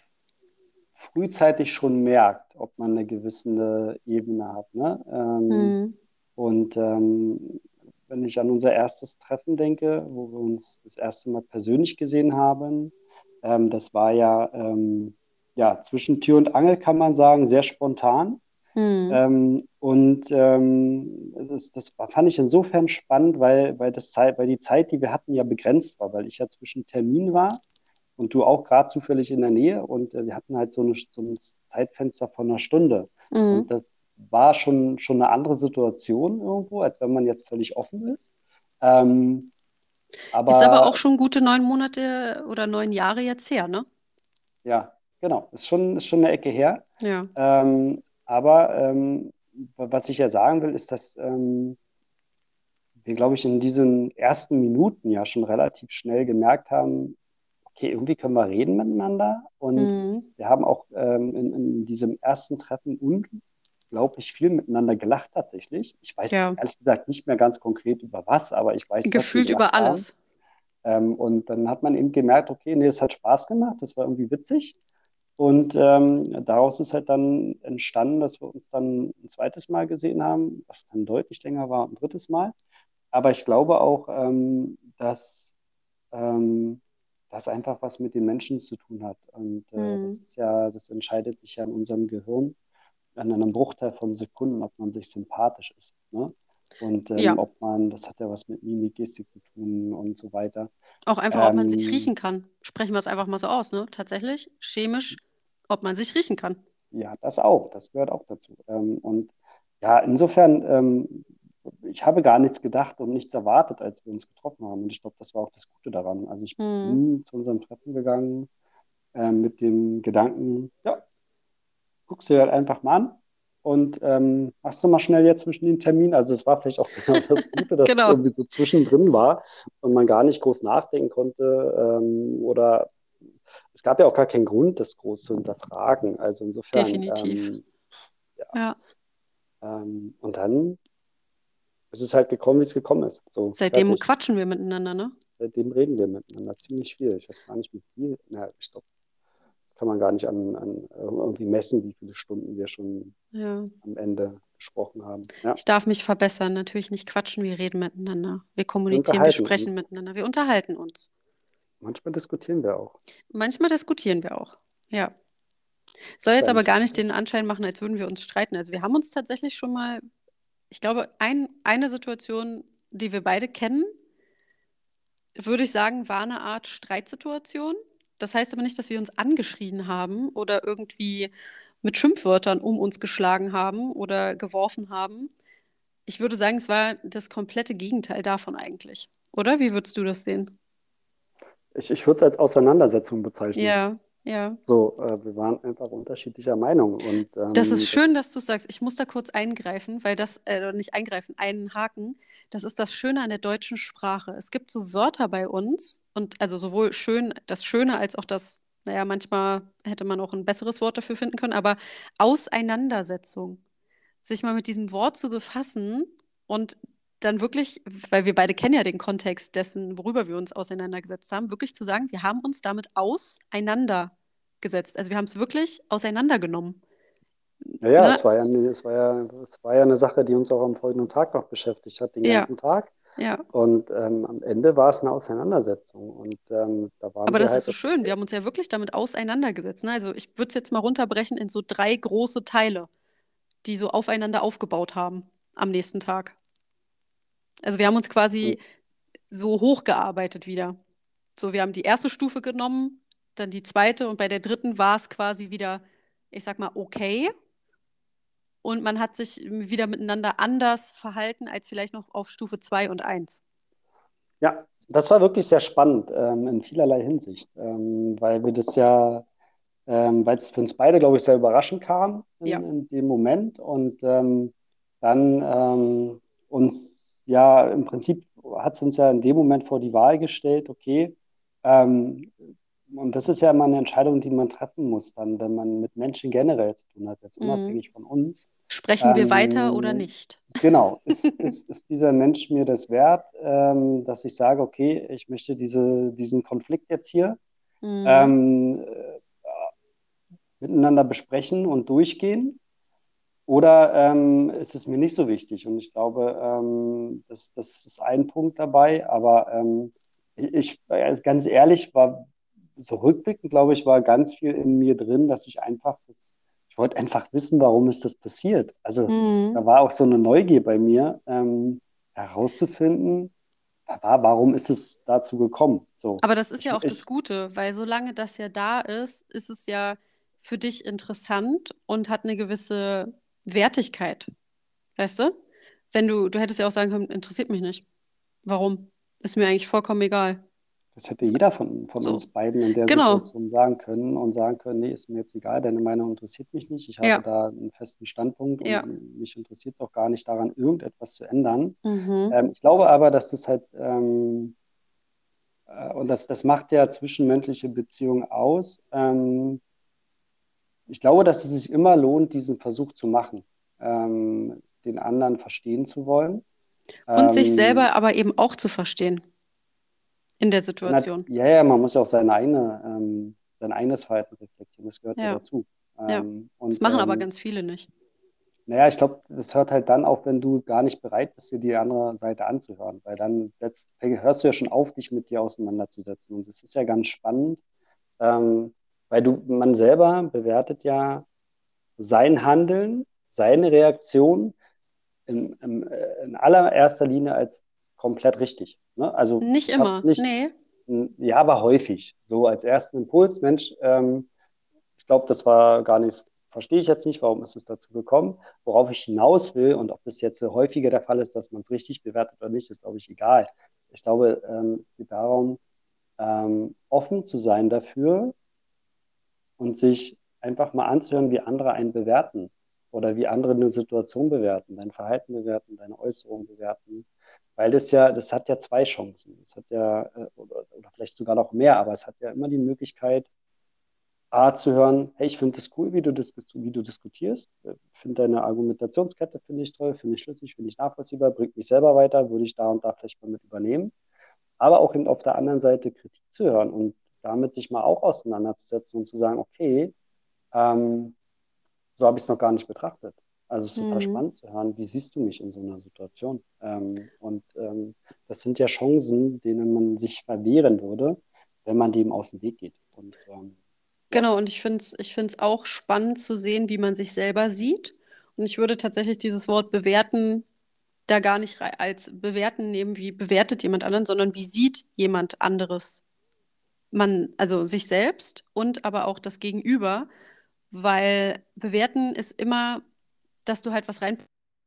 frühzeitig schon merkt, ob man eine gewisse Ebene hat, ne? Ähm, Mhm. Und ähm, wenn ich an unser erstes Treffen denke, wo wir uns das erste Mal persönlich gesehen haben, ähm, das war ja, ähm, ja zwischen Tür und Angel, kann man sagen, sehr spontan. Mhm. Und ähm, das, das fand ich insofern spannend, weil, weil, das Zeit, weil die Zeit, die wir hatten, ja begrenzt war, weil ich ja zwischen Termin war und du auch gerade zufällig in der Nähe und äh, wir hatten halt so, eine, so ein Zeitfenster von einer Stunde. Mhm. Und das war schon, schon eine andere Situation irgendwo, als wenn man jetzt völlig offen ist. Ähm, aber, Ist aber auch schon gute neun Monate oder neun Jahre jetzt her, ne? ja, genau, ist schon, ist schon eine Ecke her. Ja. Ähm, aber ähm, was ich ja sagen will, ist, dass ähm, wir, glaube ich, in diesen ersten Minuten ja schon relativ schnell gemerkt haben, okay, irgendwie können wir reden miteinander. Und Mhm. wir haben auch ähm, in, in diesem ersten Treffen unglaublich viel miteinander gelacht tatsächlich. Ich weiß Ja. ehrlich gesagt nicht mehr ganz konkret über was, aber ich weiß, Gefühlt über alles. Ähm, und dann hat man eben gemerkt, okay, nee, es hat Spaß gemacht, das war irgendwie witzig. Und ähm, daraus ist halt dann entstanden, dass wir uns dann ein zweites Mal gesehen haben, was dann deutlich länger war, ein drittes Mal. Aber ich glaube auch, ähm, dass ähm, das einfach was mit den Menschen zu tun hat. Und äh, Mhm. das ist ja, das entscheidet sich ja in unserem Gehirn an einem Bruchteil von Sekunden, ob man sich sympathisch ist. Ne? Und ähm, Ja. ob man, das hat ja was mit Mimik, Gestik zu tun und so weiter. Auch einfach, ob man sich Ähm, riechen kann. Sprechen wir es einfach mal so aus, ne? Tatsächlich, chemisch, ob man sich riechen kann. Ja, das auch, das gehört auch dazu. Ähm, und ja, insofern, ähm, ich habe gar nichts gedacht und nichts erwartet, als wir uns getroffen haben. Und ich glaube, das war auch das Gute daran. Also ich Mhm. bin zu unserem Treffen gegangen ähm, mit dem Gedanken, ja, guckst dir halt einfach mal an und ähm, machst du mal schnell jetzt zwischen den Terminen. Also es war vielleicht auch genau das Gute, dass es Genau. irgendwie so zwischendrin war und man gar nicht groß nachdenken konnte ähm, oder es gab ja auch gar keinen Grund, das groß zu hinterfragen. Also insofern, Definitiv. ähm, Ja. ähm, und dann ist es halt gekommen, wie es gekommen ist. So, Seitdem fertig. quatschen wir miteinander, ne? Seitdem reden wir miteinander ziemlich viel. Ich weiß gar nicht, wie viel. Na, ich glaube, kann man gar nicht an, an irgendwie messen, wie viele Stunden wir schon Ja. am Ende gesprochen haben. Ja, Ich darf mich verbessern. Natürlich nicht quatschen, wir reden miteinander. Wir kommunizieren, wir unterhalten sprechen uns. miteinander, wir unterhalten uns. manchmal diskutieren wir auch. Manchmal diskutieren wir auch. Ja. Soll jetzt aber gar nicht den Anschein machen, als würden wir uns streiten. Also wir haben uns tatsächlich schon mal, ich glaube, ein, eine Situation, die wir beide kennen, würde ich sagen, war eine Art Streitsituation. Das heißt aber nicht, dass wir uns angeschrien haben oder irgendwie mit Schimpfwörtern um uns geschlagen haben oder geworfen haben. Ich würde sagen, es war das komplette Gegenteil davon eigentlich. Oder? Wie würdest du das sehen? Ich, ich würde es als Auseinandersetzung bezeichnen. Ja, ja. So, äh, wir waren einfach unterschiedlicher Meinung. Und ähm, Das ist schön, dass du sagst. Ich muss da kurz eingreifen, weil das, äh, nicht eingreifen, einen Haken. Das ist das Schöne an der deutschen Sprache. Es gibt so Wörter bei uns und also sowohl schön, das Schöne als auch das, naja, manchmal hätte man auch ein besseres Wort dafür finden können, aber Auseinandersetzung. Sich mal mit diesem Wort zu befassen und dann wirklich, weil wir beide kennen ja den Kontext dessen, worüber wir uns auseinandergesetzt haben, wirklich zu sagen, wir haben uns damit auseinandergesetzt. Also wir haben es wirklich auseinandergenommen. Ja, ja, Ne? es war ja, eine- es war ja, es war ja eine Sache, die uns auch am folgenden Tag noch beschäftigt hat, den Ja. ganzen Tag. Ja. Und ähm, am Ende war es eine Auseinandersetzung. Und ähm, da waren Aber das halt ist so schön. Wir haben uns ja wirklich damit auseinandergesetzt. Ne? Also ich würde es jetzt mal runterbrechen in so drei große Teile, die so aufeinander aufgebaut haben am nächsten Tag. Also wir haben uns quasi so hochgearbeitet wieder. So, wir haben die erste Stufe genommen, dann die zweite und bei der dritten war es quasi wieder, ich sag mal, okay. Und man hat sich wieder miteinander anders verhalten als vielleicht noch auf Stufe 2 und 1. Ja, das war wirklich sehr spannend ähm, in vielerlei Hinsicht, ähm, weil wir das ja, ähm, weil es für uns beide, glaube ich, sehr überraschend kam in, Ja. in dem Moment und ähm, dann ähm, uns ja im Prinzip hat es uns ja in dem Moment vor die Wahl gestellt, okay, ähm, und das ist ja immer eine Entscheidung, die man treffen muss, dann, wenn man mit Menschen generell zu tun hat, jetzt Mhm. unabhängig von uns. Sprechen wir Ähm, weiter oder nicht? Genau, ist, ist, ist dieser Mensch mir das wert, ähm, dass ich sage, okay, ich möchte diese, diesen Konflikt jetzt hier Mhm. ähm, äh, miteinander besprechen und durchgehen? Oder ähm, ist es mir nicht so wichtig? Und ich glaube, ähm, das, das ist ein Punkt dabei, aber ähm, ich, ich, ganz ehrlich, war so rückblickend, glaube ich, war ganz viel in mir drin, dass ich einfach das ich wollte einfach wissen, warum ist das passiert. Also mhm. da war auch so eine Neugier bei mir, ähm, herauszufinden, warum ist es dazu gekommen. So. Aber das ist ja auch ich, das Gute, weil solange das ja da ist, ist es ja für dich interessant und hat eine gewisse Wertigkeit. Weißt du? Wenn du, du hättest ja auch sagen können, interessiert mich nicht. Warum? Ist mir eigentlich vollkommen egal. Das hätte jeder von, von so. uns beiden in der genau. Situation sagen können und sagen können, nee, ist mir jetzt egal, deine Meinung interessiert mich nicht. Ich habe ja. da einen festen Standpunkt und ja. mich interessiert es auch gar nicht daran, irgendetwas zu ändern. Mhm. Ähm, ich glaube aber, dass das halt, ähm, äh, und das, das macht ja zwischenmenschliche Beziehungen aus. Ähm, ich glaube, dass es sich immer lohnt, diesen Versuch zu machen, ähm, den anderen verstehen zu wollen. Und sich ähm, selber aber eben auch zu verstehen in der Situation. ja, ja, man muss ja auch seine eigene, ähm, sein eigenes Verhalten reflektieren. Das gehört ja, ja dazu. ja. Ähm, und, das machen aber ähm, ganz viele nicht. Naja, ich glaube, das hört halt dann auf, wenn du gar nicht bereit bist, dir die andere Seite anzuhören. Weil dann setzt, hörst du ja schon auf, dich mit dir auseinanderzusetzen. Und das ist ja ganz spannend, ähm, weil du, man selber bewertet ja sein Handeln, seine Reaktion in, in, äh, in allererster Linie als komplett richtig. Ne? Also nicht immer, nicht, nee. Ja, aber häufig. So als ersten Impuls, Mensch, ähm, ich glaube, das war gar nicht, verstehe ich jetzt nicht, warum ist es dazu gekommen. Worauf ich hinaus will und ob das jetzt häufiger der Fall ist, dass man es richtig bewertet oder nicht, ist, glaube ich, egal. Ich glaube, ähm, es geht darum, ähm, offen zu sein dafür und sich einfach mal anzuhören, wie andere einen bewerten oder wie andere eine Situation bewerten, dein Verhalten bewerten, deine Äußerungen bewerten. Weil das ja, das hat ja zwei Chancen. Es hat ja, äh, oder, oder vielleicht sogar noch mehr, aber es hat ja immer die Möglichkeit, A, zu hören, hey, ich finde das cool, wie du, wie du diskutierst. Ich finde deine Argumentationskette, finde ich toll, finde ich schlüssig, finde ich nachvollziehbar, bringt mich selber weiter, würde ich da und da vielleicht mal mit übernehmen. Aber auch eben auf der anderen Seite Kritik zu hören und damit sich mal auch auseinanderzusetzen und zu sagen, okay, ähm, so habe ich es noch gar nicht betrachtet. Also es ist total mhm. spannend zu hören, wie siehst du mich in so einer Situation? Ähm, und ähm, das sind ja Chancen, denen man sich verwehren würde, wenn man dem aus dem Weg geht. Und, ähm, genau, und ich finde es ich find's auch spannend zu sehen, wie man sich selber sieht. Und ich würde tatsächlich dieses Wort bewerten da gar nicht als bewerten nehmen, wie bewertet jemand anderen, sondern wie sieht jemand anderes man, also sich selbst und aber auch das Gegenüber, weil bewerten ist immer dass du halt was rein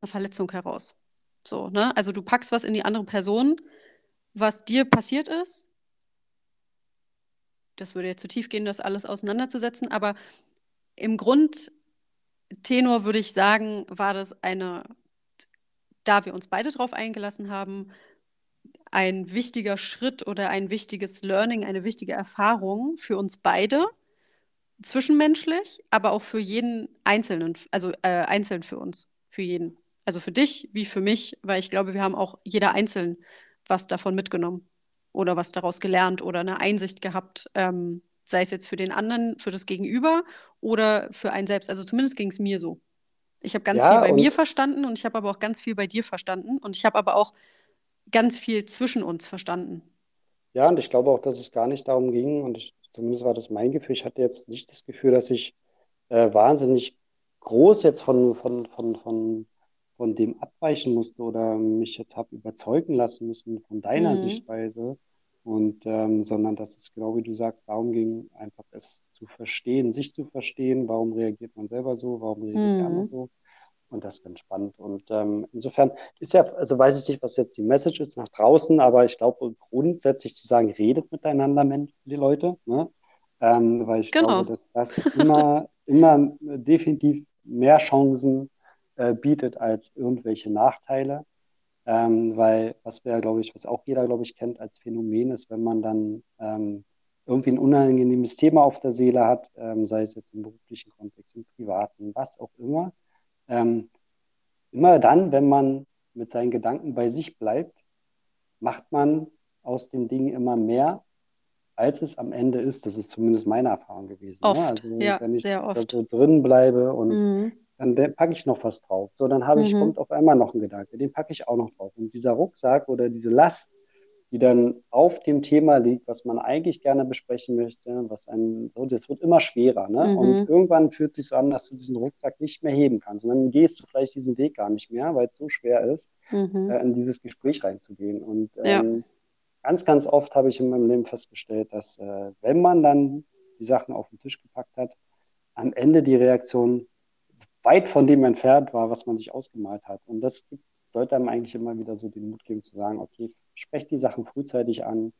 eine Verletzung heraus. So, ne? Also du packst was in die andere Person, was dir passiert ist. Das würde jetzt zu tief gehen, das alles auseinanderzusetzen, aber im Grundtenor würde ich sagen, war das eine, da wir uns beide drauf eingelassen haben, ein wichtiger Schritt oder ein wichtiges Learning, eine wichtige Erfahrung für uns beide zwischenmenschlich, aber auch für jeden Einzelnen, also äh, einzeln für uns, für jeden. Also für dich wie für mich, weil ich glaube, wir haben auch jeder einzeln was davon mitgenommen oder was daraus gelernt oder eine Einsicht gehabt, ähm, sei es jetzt für den anderen, für das Gegenüber oder für einen selbst. Also zumindest ging es mir so. Ich habe ganz ja, viel bei mir verstanden und ich habe aber auch ganz viel bei dir verstanden und ich habe aber auch ganz viel zwischen uns verstanden. Ja, und ich glaube auch, dass es gar nicht darum ging, und ich zumindest war das mein Gefühl. Ich hatte jetzt nicht das Gefühl, dass ich äh, wahnsinnig groß jetzt von, von, von, von, von dem abweichen musste oder mich jetzt habe überzeugen lassen müssen von deiner mhm. Sichtweise. Und ähm, sondern dass es genau wie du sagst, darum ging, einfach es zu verstehen, sich zu verstehen, warum reagiert man selber so, warum reagiert mhm. der andere so. Und das ist ganz spannend. Und ähm, insofern ist ja, also weiß ich nicht, was jetzt die Message ist nach draußen, aber ich glaube grundsätzlich zu sagen, redet miteinander, die Leute, ne? ähm, weil ich genau. glaube, dass das immer, immer definitiv mehr Chancen äh, bietet als irgendwelche Nachteile. Ähm, weil was wir, glaube ich, was auch jeder, glaube ich, kennt als Phänomen ist, wenn man dann ähm, irgendwie ein unangenehmes Thema auf der Seele hat, ähm, sei es jetzt im beruflichen Kontext, im privaten, was auch immer, ähm, immer dann, wenn man mit seinen Gedanken bei sich bleibt, macht man aus den Dingen immer mehr, als es am Ende ist. Das ist zumindest meine Erfahrung gewesen. Ne? Oft, ne? Also ja, wenn ich sehr oft. so drin bleibe und mhm. dann packe ich noch was drauf. So, dann habe ich, mhm. kommt auf einmal noch ein Gedanke, den packe ich auch noch drauf. Und dieser Rucksack oder diese Last die dann auf dem Thema liegt, was man eigentlich gerne besprechen möchte, was ein, so, das wird immer schwerer. Ne? Mhm. Und irgendwann fühlt es sich so an, dass du diesen Rucksack nicht mehr heben kannst. Und dann gehst du vielleicht diesen Weg gar nicht mehr, weil es so schwer ist, Mhm. äh, in dieses Gespräch reinzugehen. Und Ja. ähm, ganz, ganz oft habe ich in meinem Leben festgestellt, dass äh, wenn man dann die Sachen auf den Tisch gepackt hat, am Ende die Reaktion weit von dem entfernt war, was man sich ausgemalt hat. Und das gibt, sollte einem eigentlich immer wieder so den Mut geben zu sagen, okay, sprech die Sachen frühzeitig an,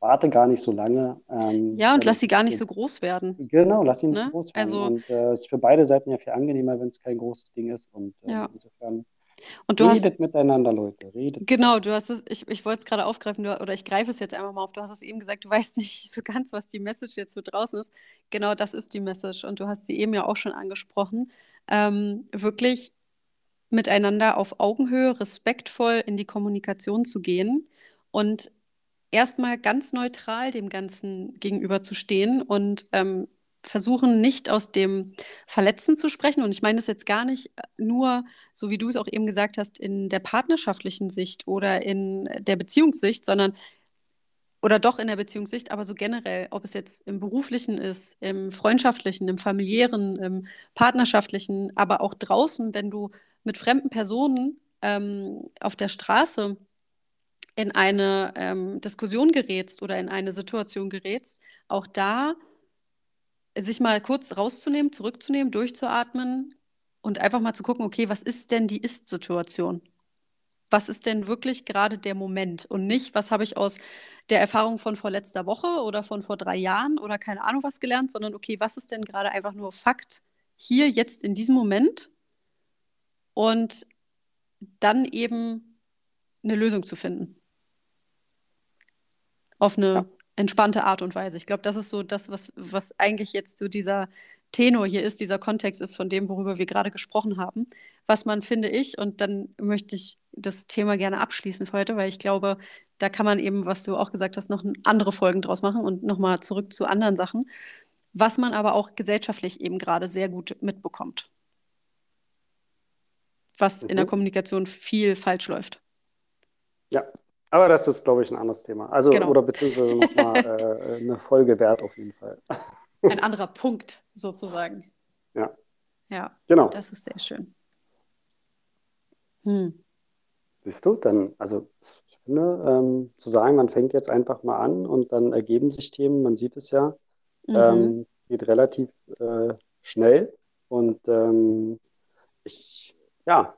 warte gar nicht so lange. Ähm, Ja, und lass sie gar nicht so groß werden. Genau, lass ihn nicht Ne? so groß werden. Also- und äh, es ist für beide Seiten ja viel angenehmer, wenn es kein großes Ding ist. Und ähm, Ja. insofern Und du hast redet miteinander, Leute, redet. Genau, du hast es, ich, ich wollte es gerade aufgreifen, du, oder ich greife es jetzt einfach mal auf. Du hast es eben gesagt, du weißt nicht so ganz, was die Message jetzt für draußen ist. Genau das ist die Message. Und du hast sie eben ja auch schon angesprochen. Ähm, wirklich miteinander auf Augenhöhe, respektvoll in die Kommunikation zu gehen und erstmal ganz neutral dem Ganzen gegenüber zu stehen und ähm, versuchen nicht aus dem Verletzen zu sprechen. Und ich meine das jetzt gar nicht äh, nur, so wie du es auch eben gesagt hast, in der partnerschaftlichen Sicht oder in der Beziehungssicht, sondern oder doch in der Beziehungssicht, aber so generell, ob es jetzt im beruflichen ist, im freundschaftlichen, im familiären, im partnerschaftlichen, aber auch draußen, wenn du mit fremden Personen ähm, auf der Straße in eine ähm, Diskussion gerätst oder in eine Situation gerätst, auch da sich mal kurz rauszunehmen, zurückzunehmen, durchzuatmen und einfach mal zu gucken, okay, was ist denn die Ist-Situation? Was ist denn wirklich gerade der Moment und nicht, was habe ich aus der Erfahrung von vorletzter Woche oder von vor drei Jahren oder keine Ahnung was gelernt, sondern okay, was ist denn gerade einfach nur Fakt hier, jetzt in diesem Moment und dann eben eine Lösung zu finden. Auf eine Ja. entspannte Art und Weise. Ich glaube, das ist so das, was, was eigentlich jetzt so dieser Tenor hier ist, dieser Kontext ist von dem, worüber wir gerade gesprochen haben. Was man, finde ich, und dann möchte ich das Thema gerne abschließen für heute, weil ich glaube, da kann man eben, was du auch gesagt hast, noch andere Folgen draus machen und nochmal zurück zu anderen Sachen, was man aber auch gesellschaftlich eben gerade sehr gut mitbekommt. Was in der Mhm. Kommunikation viel falsch läuft. Ja, aber das ist, glaube ich, ein anderes Thema. Also, Genau. oder beziehungsweise nochmal äh, eine Folge wert auf jeden Fall. Ein anderer Punkt sozusagen. Ja. Ja, Genau. das ist sehr schön. Hm. Siehst du, dann, also ich finde, ähm, zu sagen, man fängt jetzt einfach mal an und dann ergeben sich Themen, man sieht es ja, Mhm. ähm, geht relativ äh, schnell. Und ähm, ich, ja,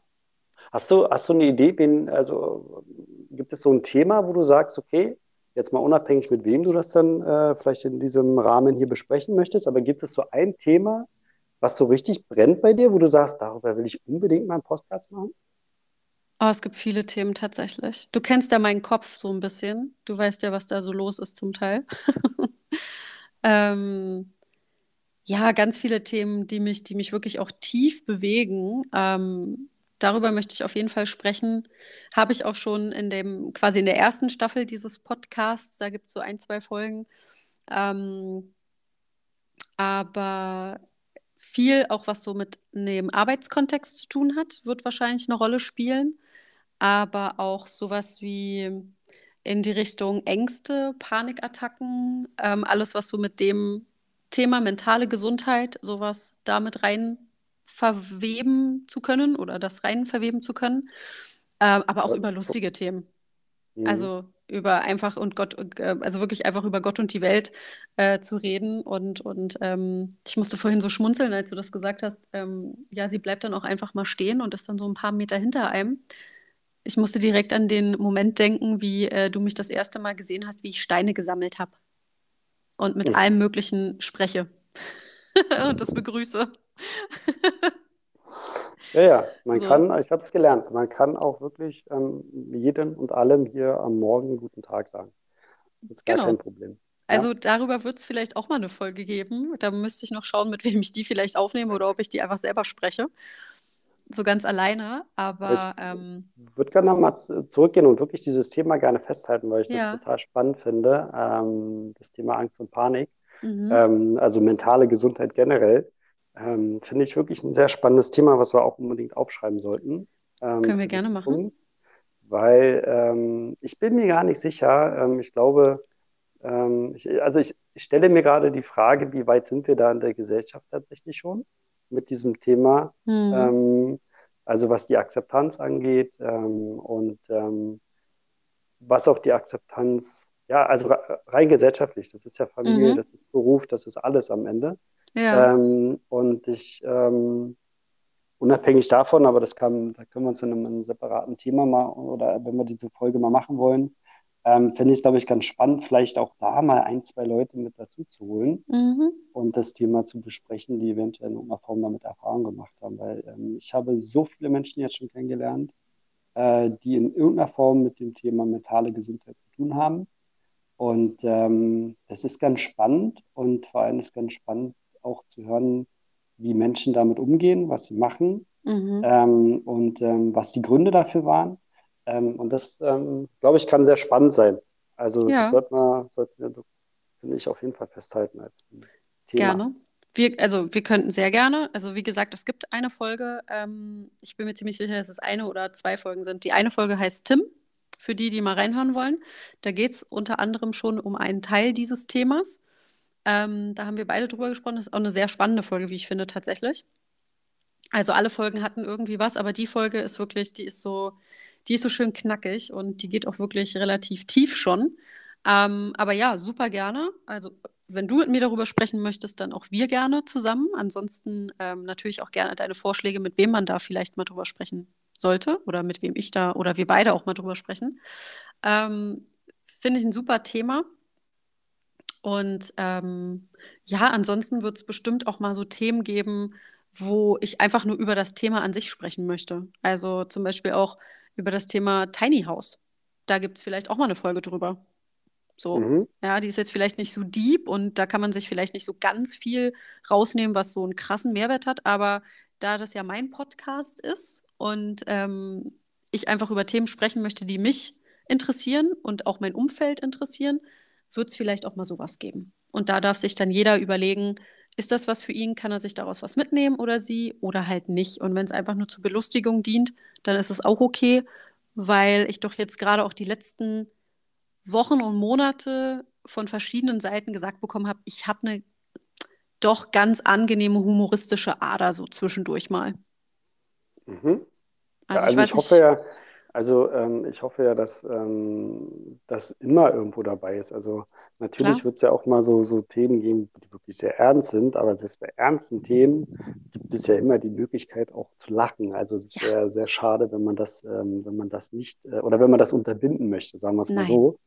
hast du, hast du eine Idee, wen, also gibt es so ein Thema, wo du sagst, okay, jetzt mal unabhängig mit wem du das dann äh, vielleicht in diesem Rahmen hier besprechen möchtest, aber gibt es so ein Thema, was so richtig brennt bei dir, wo du sagst, darüber will ich unbedingt mal einen Podcast machen? Oh, es gibt viele Themen tatsächlich. Du kennst ja meinen Kopf so ein bisschen. Du weißt ja, was da so los ist zum Teil. Ähm, ja, ganz viele Themen, die mich, die mich wirklich auch tief bewegen. Ähm, darüber möchte ich auf jeden Fall sprechen. Habe ich auch schon in dem, quasi in der ersten Staffel dieses Podcasts, da gibt es so ein, zwei Folgen. Ähm, aber viel auch, was so mit einem Arbeitskontext zu tun hat, wird wahrscheinlich eine Rolle spielen. Aber auch sowas wie in die Richtung Ängste, Panikattacken, ähm, alles, was so mit dem Thema mentale Gesundheit, sowas damit rein verweben zu können oder das rein verweben zu können. Ähm, aber auch über lustige Themen. Mhm. Also über einfach und Gott, äh, also wirklich einfach über Gott und die Welt äh, zu reden. Und, und ähm, ich musste vorhin so schmunzeln, als du das gesagt hast. Ähm, ja, sie bleibt dann auch einfach mal stehen und ist dann so ein paar Meter hinter einem. Ich musste direkt an den Moment denken, wie äh, du mich das erste Mal gesehen hast, wie ich Steine gesammelt habe und mit Mhm. allem Möglichen spreche und das begrüße. Ja, ja, man So. kann, ich habe es gelernt, man kann auch wirklich ähm, jedem und allem hier am Morgen einen guten Tag sagen. Das ist gar Genau. kein Problem. Ja, Also darüber wird es vielleicht auch mal eine Folge geben. Da müsste ich noch schauen, mit wem ich die vielleicht aufnehme oder ob ich die einfach selber spreche. So ganz alleine. Aber ähm, ich würde gerne nochmal zurückgehen und wirklich dieses Thema gerne festhalten, weil ich das ja. total spannend finde. Ähm, das Thema Angst und Panik, Mhm. ähm, also mentale Gesundheit generell, ähm, finde ich wirklich ein sehr spannendes Thema, was wir auch unbedingt aufschreiben sollten ähm, Können wir gerne machen. Weil ähm, ich bin mir gar nicht sicher. Ähm, ich glaube, ähm, ich, also ich, ich, stelle mir gerade die Frage, wie weit sind wir da in der Gesellschaft tatsächlich schon mit diesem Thema? Mhm. also was die Akzeptanz angeht ähm, und ähm, was auch die Akzeptanz, ja, also rein gesellschaftlich, das ist ja Familie, mhm. das ist Beruf, das ist alles am Ende. Ja. Ähm, und ich, ähm, unabhängig davon, aber das kann, da können wir uns in einem, einem, separaten Thema mal oder wenn wir diese Folge mal machen wollen, ähm, finde ich es, glaube ich, ganz spannend, vielleicht auch da mal ein, zwei Leute mit dazu zu holen mhm. und das Thema zu besprechen, die eventuell in irgendeiner Form damit Erfahrung gemacht haben. Weil ähm, ich habe so viele Menschen jetzt schon kennengelernt, äh, die in irgendeiner Form mit dem Thema mentale Gesundheit zu tun haben. Und ähm, das ist ganz spannend und vor allem ist ganz spannend auch zu hören, wie Menschen damit umgehen, was sie machen mhm. ähm, und ähm, was die Gründe dafür waren. Ähm, und das, ähm, glaube ich, kann sehr spannend sein. Also ja. das sollten wir, sollten wir, finde ich, auf jeden Fall festhalten als Thema. Gerne. Wir, also wir könnten sehr gerne. Also wie gesagt, es gibt eine Folge. Ähm, ich bin mir ziemlich sicher, dass es eine oder zwei Folgen sind. Die eine Folge heißt Tim, für die, die mal reinhören wollen. Da geht es unter anderem schon um einen Teil dieses Themas. Ähm, da haben wir beide drüber gesprochen. Das ist auch eine sehr spannende Folge, wie ich finde, tatsächlich. Also alle Folgen hatten irgendwie was, aber die Folge ist wirklich, die ist so, die ist so schön knackig und die geht auch wirklich relativ tief schon. Ähm, aber ja, super gerne. Also wenn du mit mir darüber sprechen möchtest, dann auch wir gerne zusammen. Ansonsten ähm, natürlich auch gerne deine Vorschläge, mit wem man da vielleicht mal drüber sprechen sollte oder mit wem ich da oder wir beide auch mal drüber sprechen. Ähm, Finde ich ein super Thema. Und ähm, ja, ansonsten wird es bestimmt auch mal so Themen geben, wo ich einfach nur über das Thema an sich sprechen möchte. Also zum Beispiel auch über das Thema Tiny House. Da gibt es vielleicht auch mal eine Folge drüber. So, mhm. ja, die ist jetzt vielleicht nicht so deep und da kann man sich vielleicht nicht so ganz viel rausnehmen, was so einen krassen Mehrwert hat, aber da das ja mein Podcast ist und ähm, ich einfach über Themen sprechen möchte, die mich interessieren und auch mein Umfeld interessieren, wird es vielleicht auch mal sowas geben. Und da darf sich dann jeder überlegen, ist das was für ihn, kann er sich daraus was mitnehmen oder sie oder halt nicht. Und wenn es einfach nur zur Belustigung dient, dann ist es auch okay, weil ich doch jetzt gerade auch die letzten Wochen und Monate von verschiedenen Seiten gesagt bekommen habe, ich habe eine doch ganz angenehme humoristische Ader so zwischendurch mal. Mhm. Also, ja, also ich, ich hoffe ja, also ähm, ich hoffe ja, dass ähm, das immer irgendwo dabei ist. Also natürlich wird es ja auch mal so, so Themen geben, die wirklich sehr ernst sind, aber selbst bei ernsten Themen gibt es ja immer die Möglichkeit auch zu lachen. Also es ja. wäre sehr schade, wenn man das, ähm, wenn man das nicht äh, oder wenn man das unterbinden möchte, sagen wir es mal so.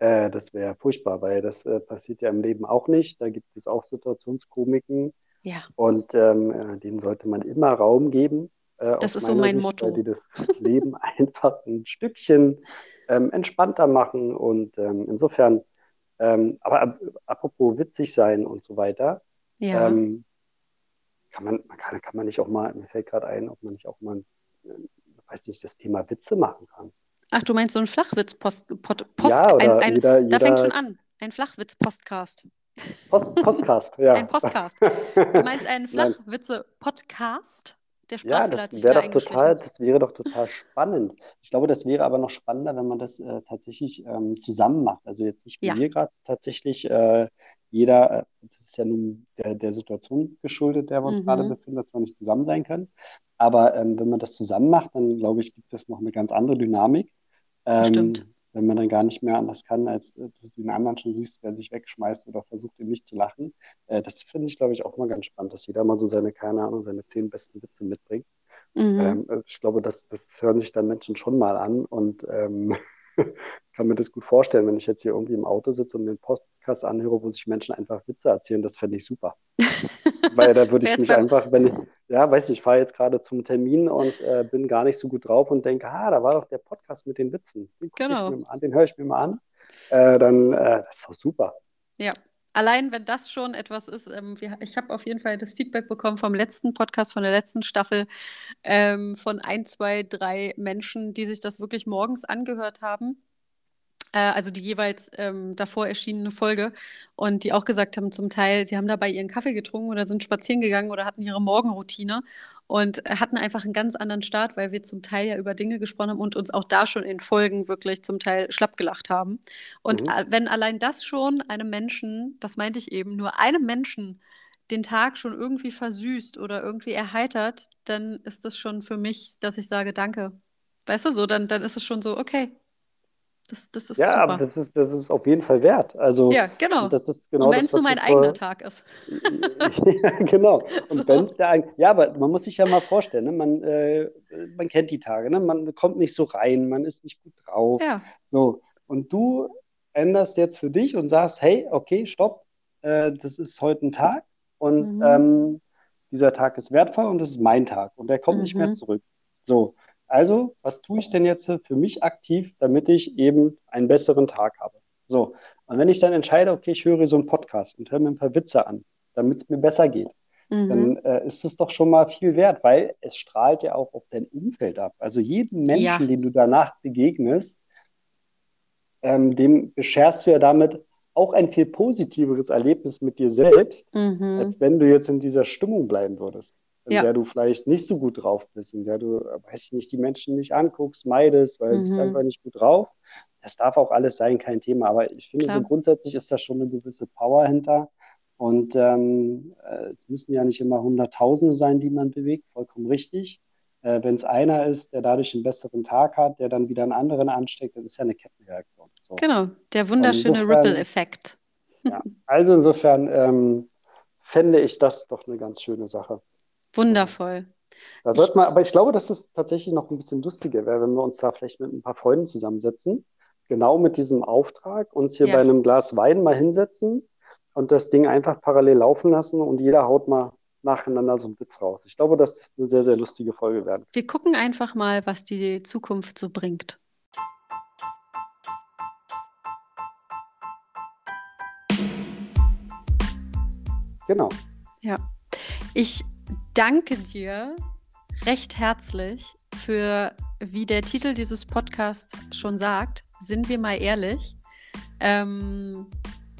Äh, das wäre furchtbar, weil das äh, passiert ja im Leben auch nicht. Da gibt es auch Situationskomiken. Ja. Und ähm, äh, denen sollte man immer Raum geben. Äh, das ist so mein Sicht, Motto. Die das Leben einfach ein Stückchen ähm, entspannter machen. Und ähm, insofern, ähm, aber apropos witzig sein und so weiter, ja. Ähm, kann, man, man kann, kann man nicht auch mal, mir fällt gerade ein, ob man nicht auch mal, äh, weiß nicht, das Thema Witze machen kann. Ach, du meinst so ein Flachwitz-Post, Post, ja, ein, ein, jeder, jeder, da fängt schon an. Ein Flachwitz-Postcast. Post, Podcast, ja. Ein Podcast. Du meinst einen Flachwitze-Podcast? Der ja, das wäre doch total, das wäre doch total spannend. Ich glaube, das wäre aber noch spannender, wenn man das äh, tatsächlich ähm, zusammen macht. Also jetzt nicht wie ja. wir gerade tatsächlich äh, jeder, äh, das ist ja nun der, der Situation geschuldet, der wir uns mhm. gerade befinden, dass wir nicht zusammen sein können. Aber ähm, wenn man das zusammen macht, dann glaube ich, gibt es noch eine ganz andere Dynamik. Ähm, Stimmt. Wenn man dann gar nicht mehr anders kann, als äh, du den anderen schon siehst, wer sich wegschmeißt oder versucht, ihm nicht zu lachen. Äh, das finde ich, glaube ich, auch mal ganz spannend, dass jeder mal so seine, keine Ahnung, seine zehn besten Witze mitbringt. Mhm. Ähm, also ich glaube, das, das hören sich dann Menschen schon mal an und ähm, kann mir das gut vorstellen, wenn ich jetzt hier irgendwie im Auto sitze und mir einen Podcast anhöre, wo sich Menschen einfach Witze erzählen, das fände ich super. Weil da würde ich mich einfach, wenn ich, ja, weiß nicht, ich fahre jetzt gerade zum Termin und äh, bin gar nicht so gut drauf und denke, ah, da war doch der Podcast mit den Witzen. Den, genau. den höre ich mir mal an. Äh, dann, äh, das ist doch super. Ja, allein wenn das schon etwas ist, ähm, wir, ich habe auf jeden Fall das Feedback bekommen vom letzten Podcast, von der letzten Staffel, ähm, von ein, zwei, drei Menschen, die sich das wirklich morgens angehört haben also die jeweils ähm, davor erschienene Folge und die auch gesagt haben, zum Teil, sie haben dabei ihren Kaffee getrunken oder sind spazieren gegangen oder hatten ihre Morgenroutine und hatten einfach einen ganz anderen Start, weil wir zum Teil ja über Dinge gesprochen haben und uns auch da schon in Folgen wirklich zum Teil schlapp gelacht haben. Und mhm. wenn allein das schon einem Menschen, das meinte ich eben, nur einem Menschen den Tag schon irgendwie versüßt oder irgendwie erheitert, dann ist das schon für mich, dass ich sage, danke. Weißt du so, dann, dann ist es schon so, okay, das, das ist ja, super. aber das ist, das ist auf jeden Fall wert. Also, ja, genau. Das ist genau und wenn es nur mein eigener Tag ist. ja, genau. Und so. wenn es der eigene. Ja, aber man muss sich ja mal vorstellen, ne? man, äh, man kennt die Tage, ne? man kommt nicht so rein, man ist nicht gut drauf. Ja. So. Und du änderst jetzt für dich und sagst, hey, okay, stopp, äh, das ist heute ein Tag und mhm. ähm, dieser Tag ist wertvoll und das ist mein Tag und der kommt mhm. nicht mehr mhm. zurück. So. Also, was tue ich denn jetzt für mich aktiv, damit ich eben einen besseren Tag habe? So, und wenn ich dann entscheide, okay, ich höre so einen Podcast und höre mir ein paar Witze an, damit es mir besser geht, mhm. dann äh, ist es doch schon mal viel wert, weil es strahlt ja auch auf dein Umfeld ab. Also jeden Menschen, ja. den du danach begegnest, ähm, dem bescherst du ja damit auch ein viel positiveres Erlebnis mit dir selbst, mhm. als wenn du jetzt in dieser Stimmung bleiben würdest in ja. der du vielleicht nicht so gut drauf bist, in der du, weiß ich nicht, die Menschen nicht anguckst, meidest, weil mhm. du bist mhm. einfach nicht gut drauf. Das darf auch alles sein, kein Thema. Aber ich finde, Klar. so grundsätzlich ist da schon eine gewisse Power hinter. Und ähm, äh, es müssen ja nicht immer Hunderttausende sein, die man bewegt, vollkommen richtig. Äh, Wenn es einer ist, der dadurch einen besseren Tag hat, der dann wieder einen anderen ansteckt, das ist ja eine Kettenreaktion. So. Genau, der wunderschöne Ripple-Effekt. Ja, also insofern ähm, fände ich das doch eine ganz schöne Sache. Wundervoll. Da sollte man, aber ich glaube, dass es tatsächlich noch ein bisschen lustiger wäre, wenn wir uns da vielleicht mit ein paar Freunden zusammensetzen, genau mit diesem Auftrag, uns hier ja. bei einem Glas Wein mal hinsetzen und das Ding einfach parallel laufen lassen und jeder haut mal nacheinander so einen Witz raus. Ich glaube, dass das eine sehr, sehr lustige Folge werden. Wir gucken einfach mal, was die Zukunft so bringt. Genau. Ja. Ich danke dir recht herzlich für, wie der Titel dieses Podcasts schon sagt, sind wir mal ehrlich. Ähm,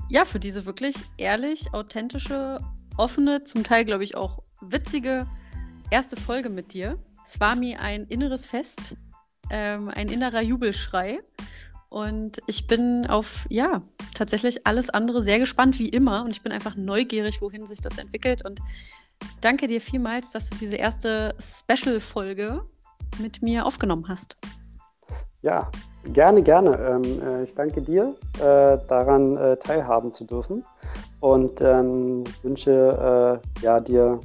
ja, für diese wirklich ehrlich, authentische, offene, zum Teil, glaube ich, auch witzige erste Folge mit dir. Es war mir ein inneres Fest, ähm, ein innerer Jubelschrei. Und ich bin auf, ja, tatsächlich alles andere sehr gespannt, wie immer. Und ich bin einfach neugierig, wohin sich das entwickelt. Und danke dir vielmals, dass du diese erste Special-Folge mit mir aufgenommen hast. Ja, gerne, gerne. Ähm, äh, ich danke dir, äh, daran äh, teilhaben zu dürfen und ähm, wünsche äh, ja, dir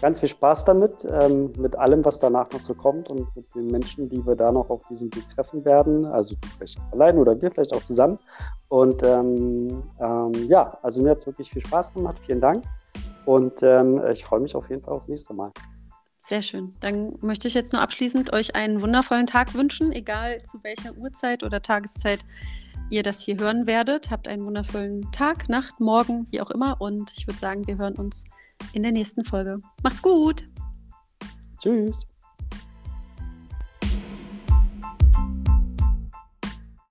ganz viel Spaß damit, ähm, mit allem, was danach noch so kommt und mit den Menschen, die wir da noch auf diesem Weg treffen werden. Also vielleicht allein oder wir vielleicht auch zusammen. Und ähm, ähm, ja, also mir hat es wirklich viel Spaß gemacht. Vielen Dank. Und ähm, ich freue mich auf jeden Fall aufs nächste Mal. Sehr schön. Dann möchte ich jetzt nur abschließend euch einen wundervollen Tag wünschen, egal zu welcher Uhrzeit oder Tageszeit ihr das hier hören werdet. Habt einen wundervollen Tag, Nacht, Morgen, wie auch immer. Und ich würde sagen, wir hören uns in der nächsten Folge. Macht's gut. Tschüss.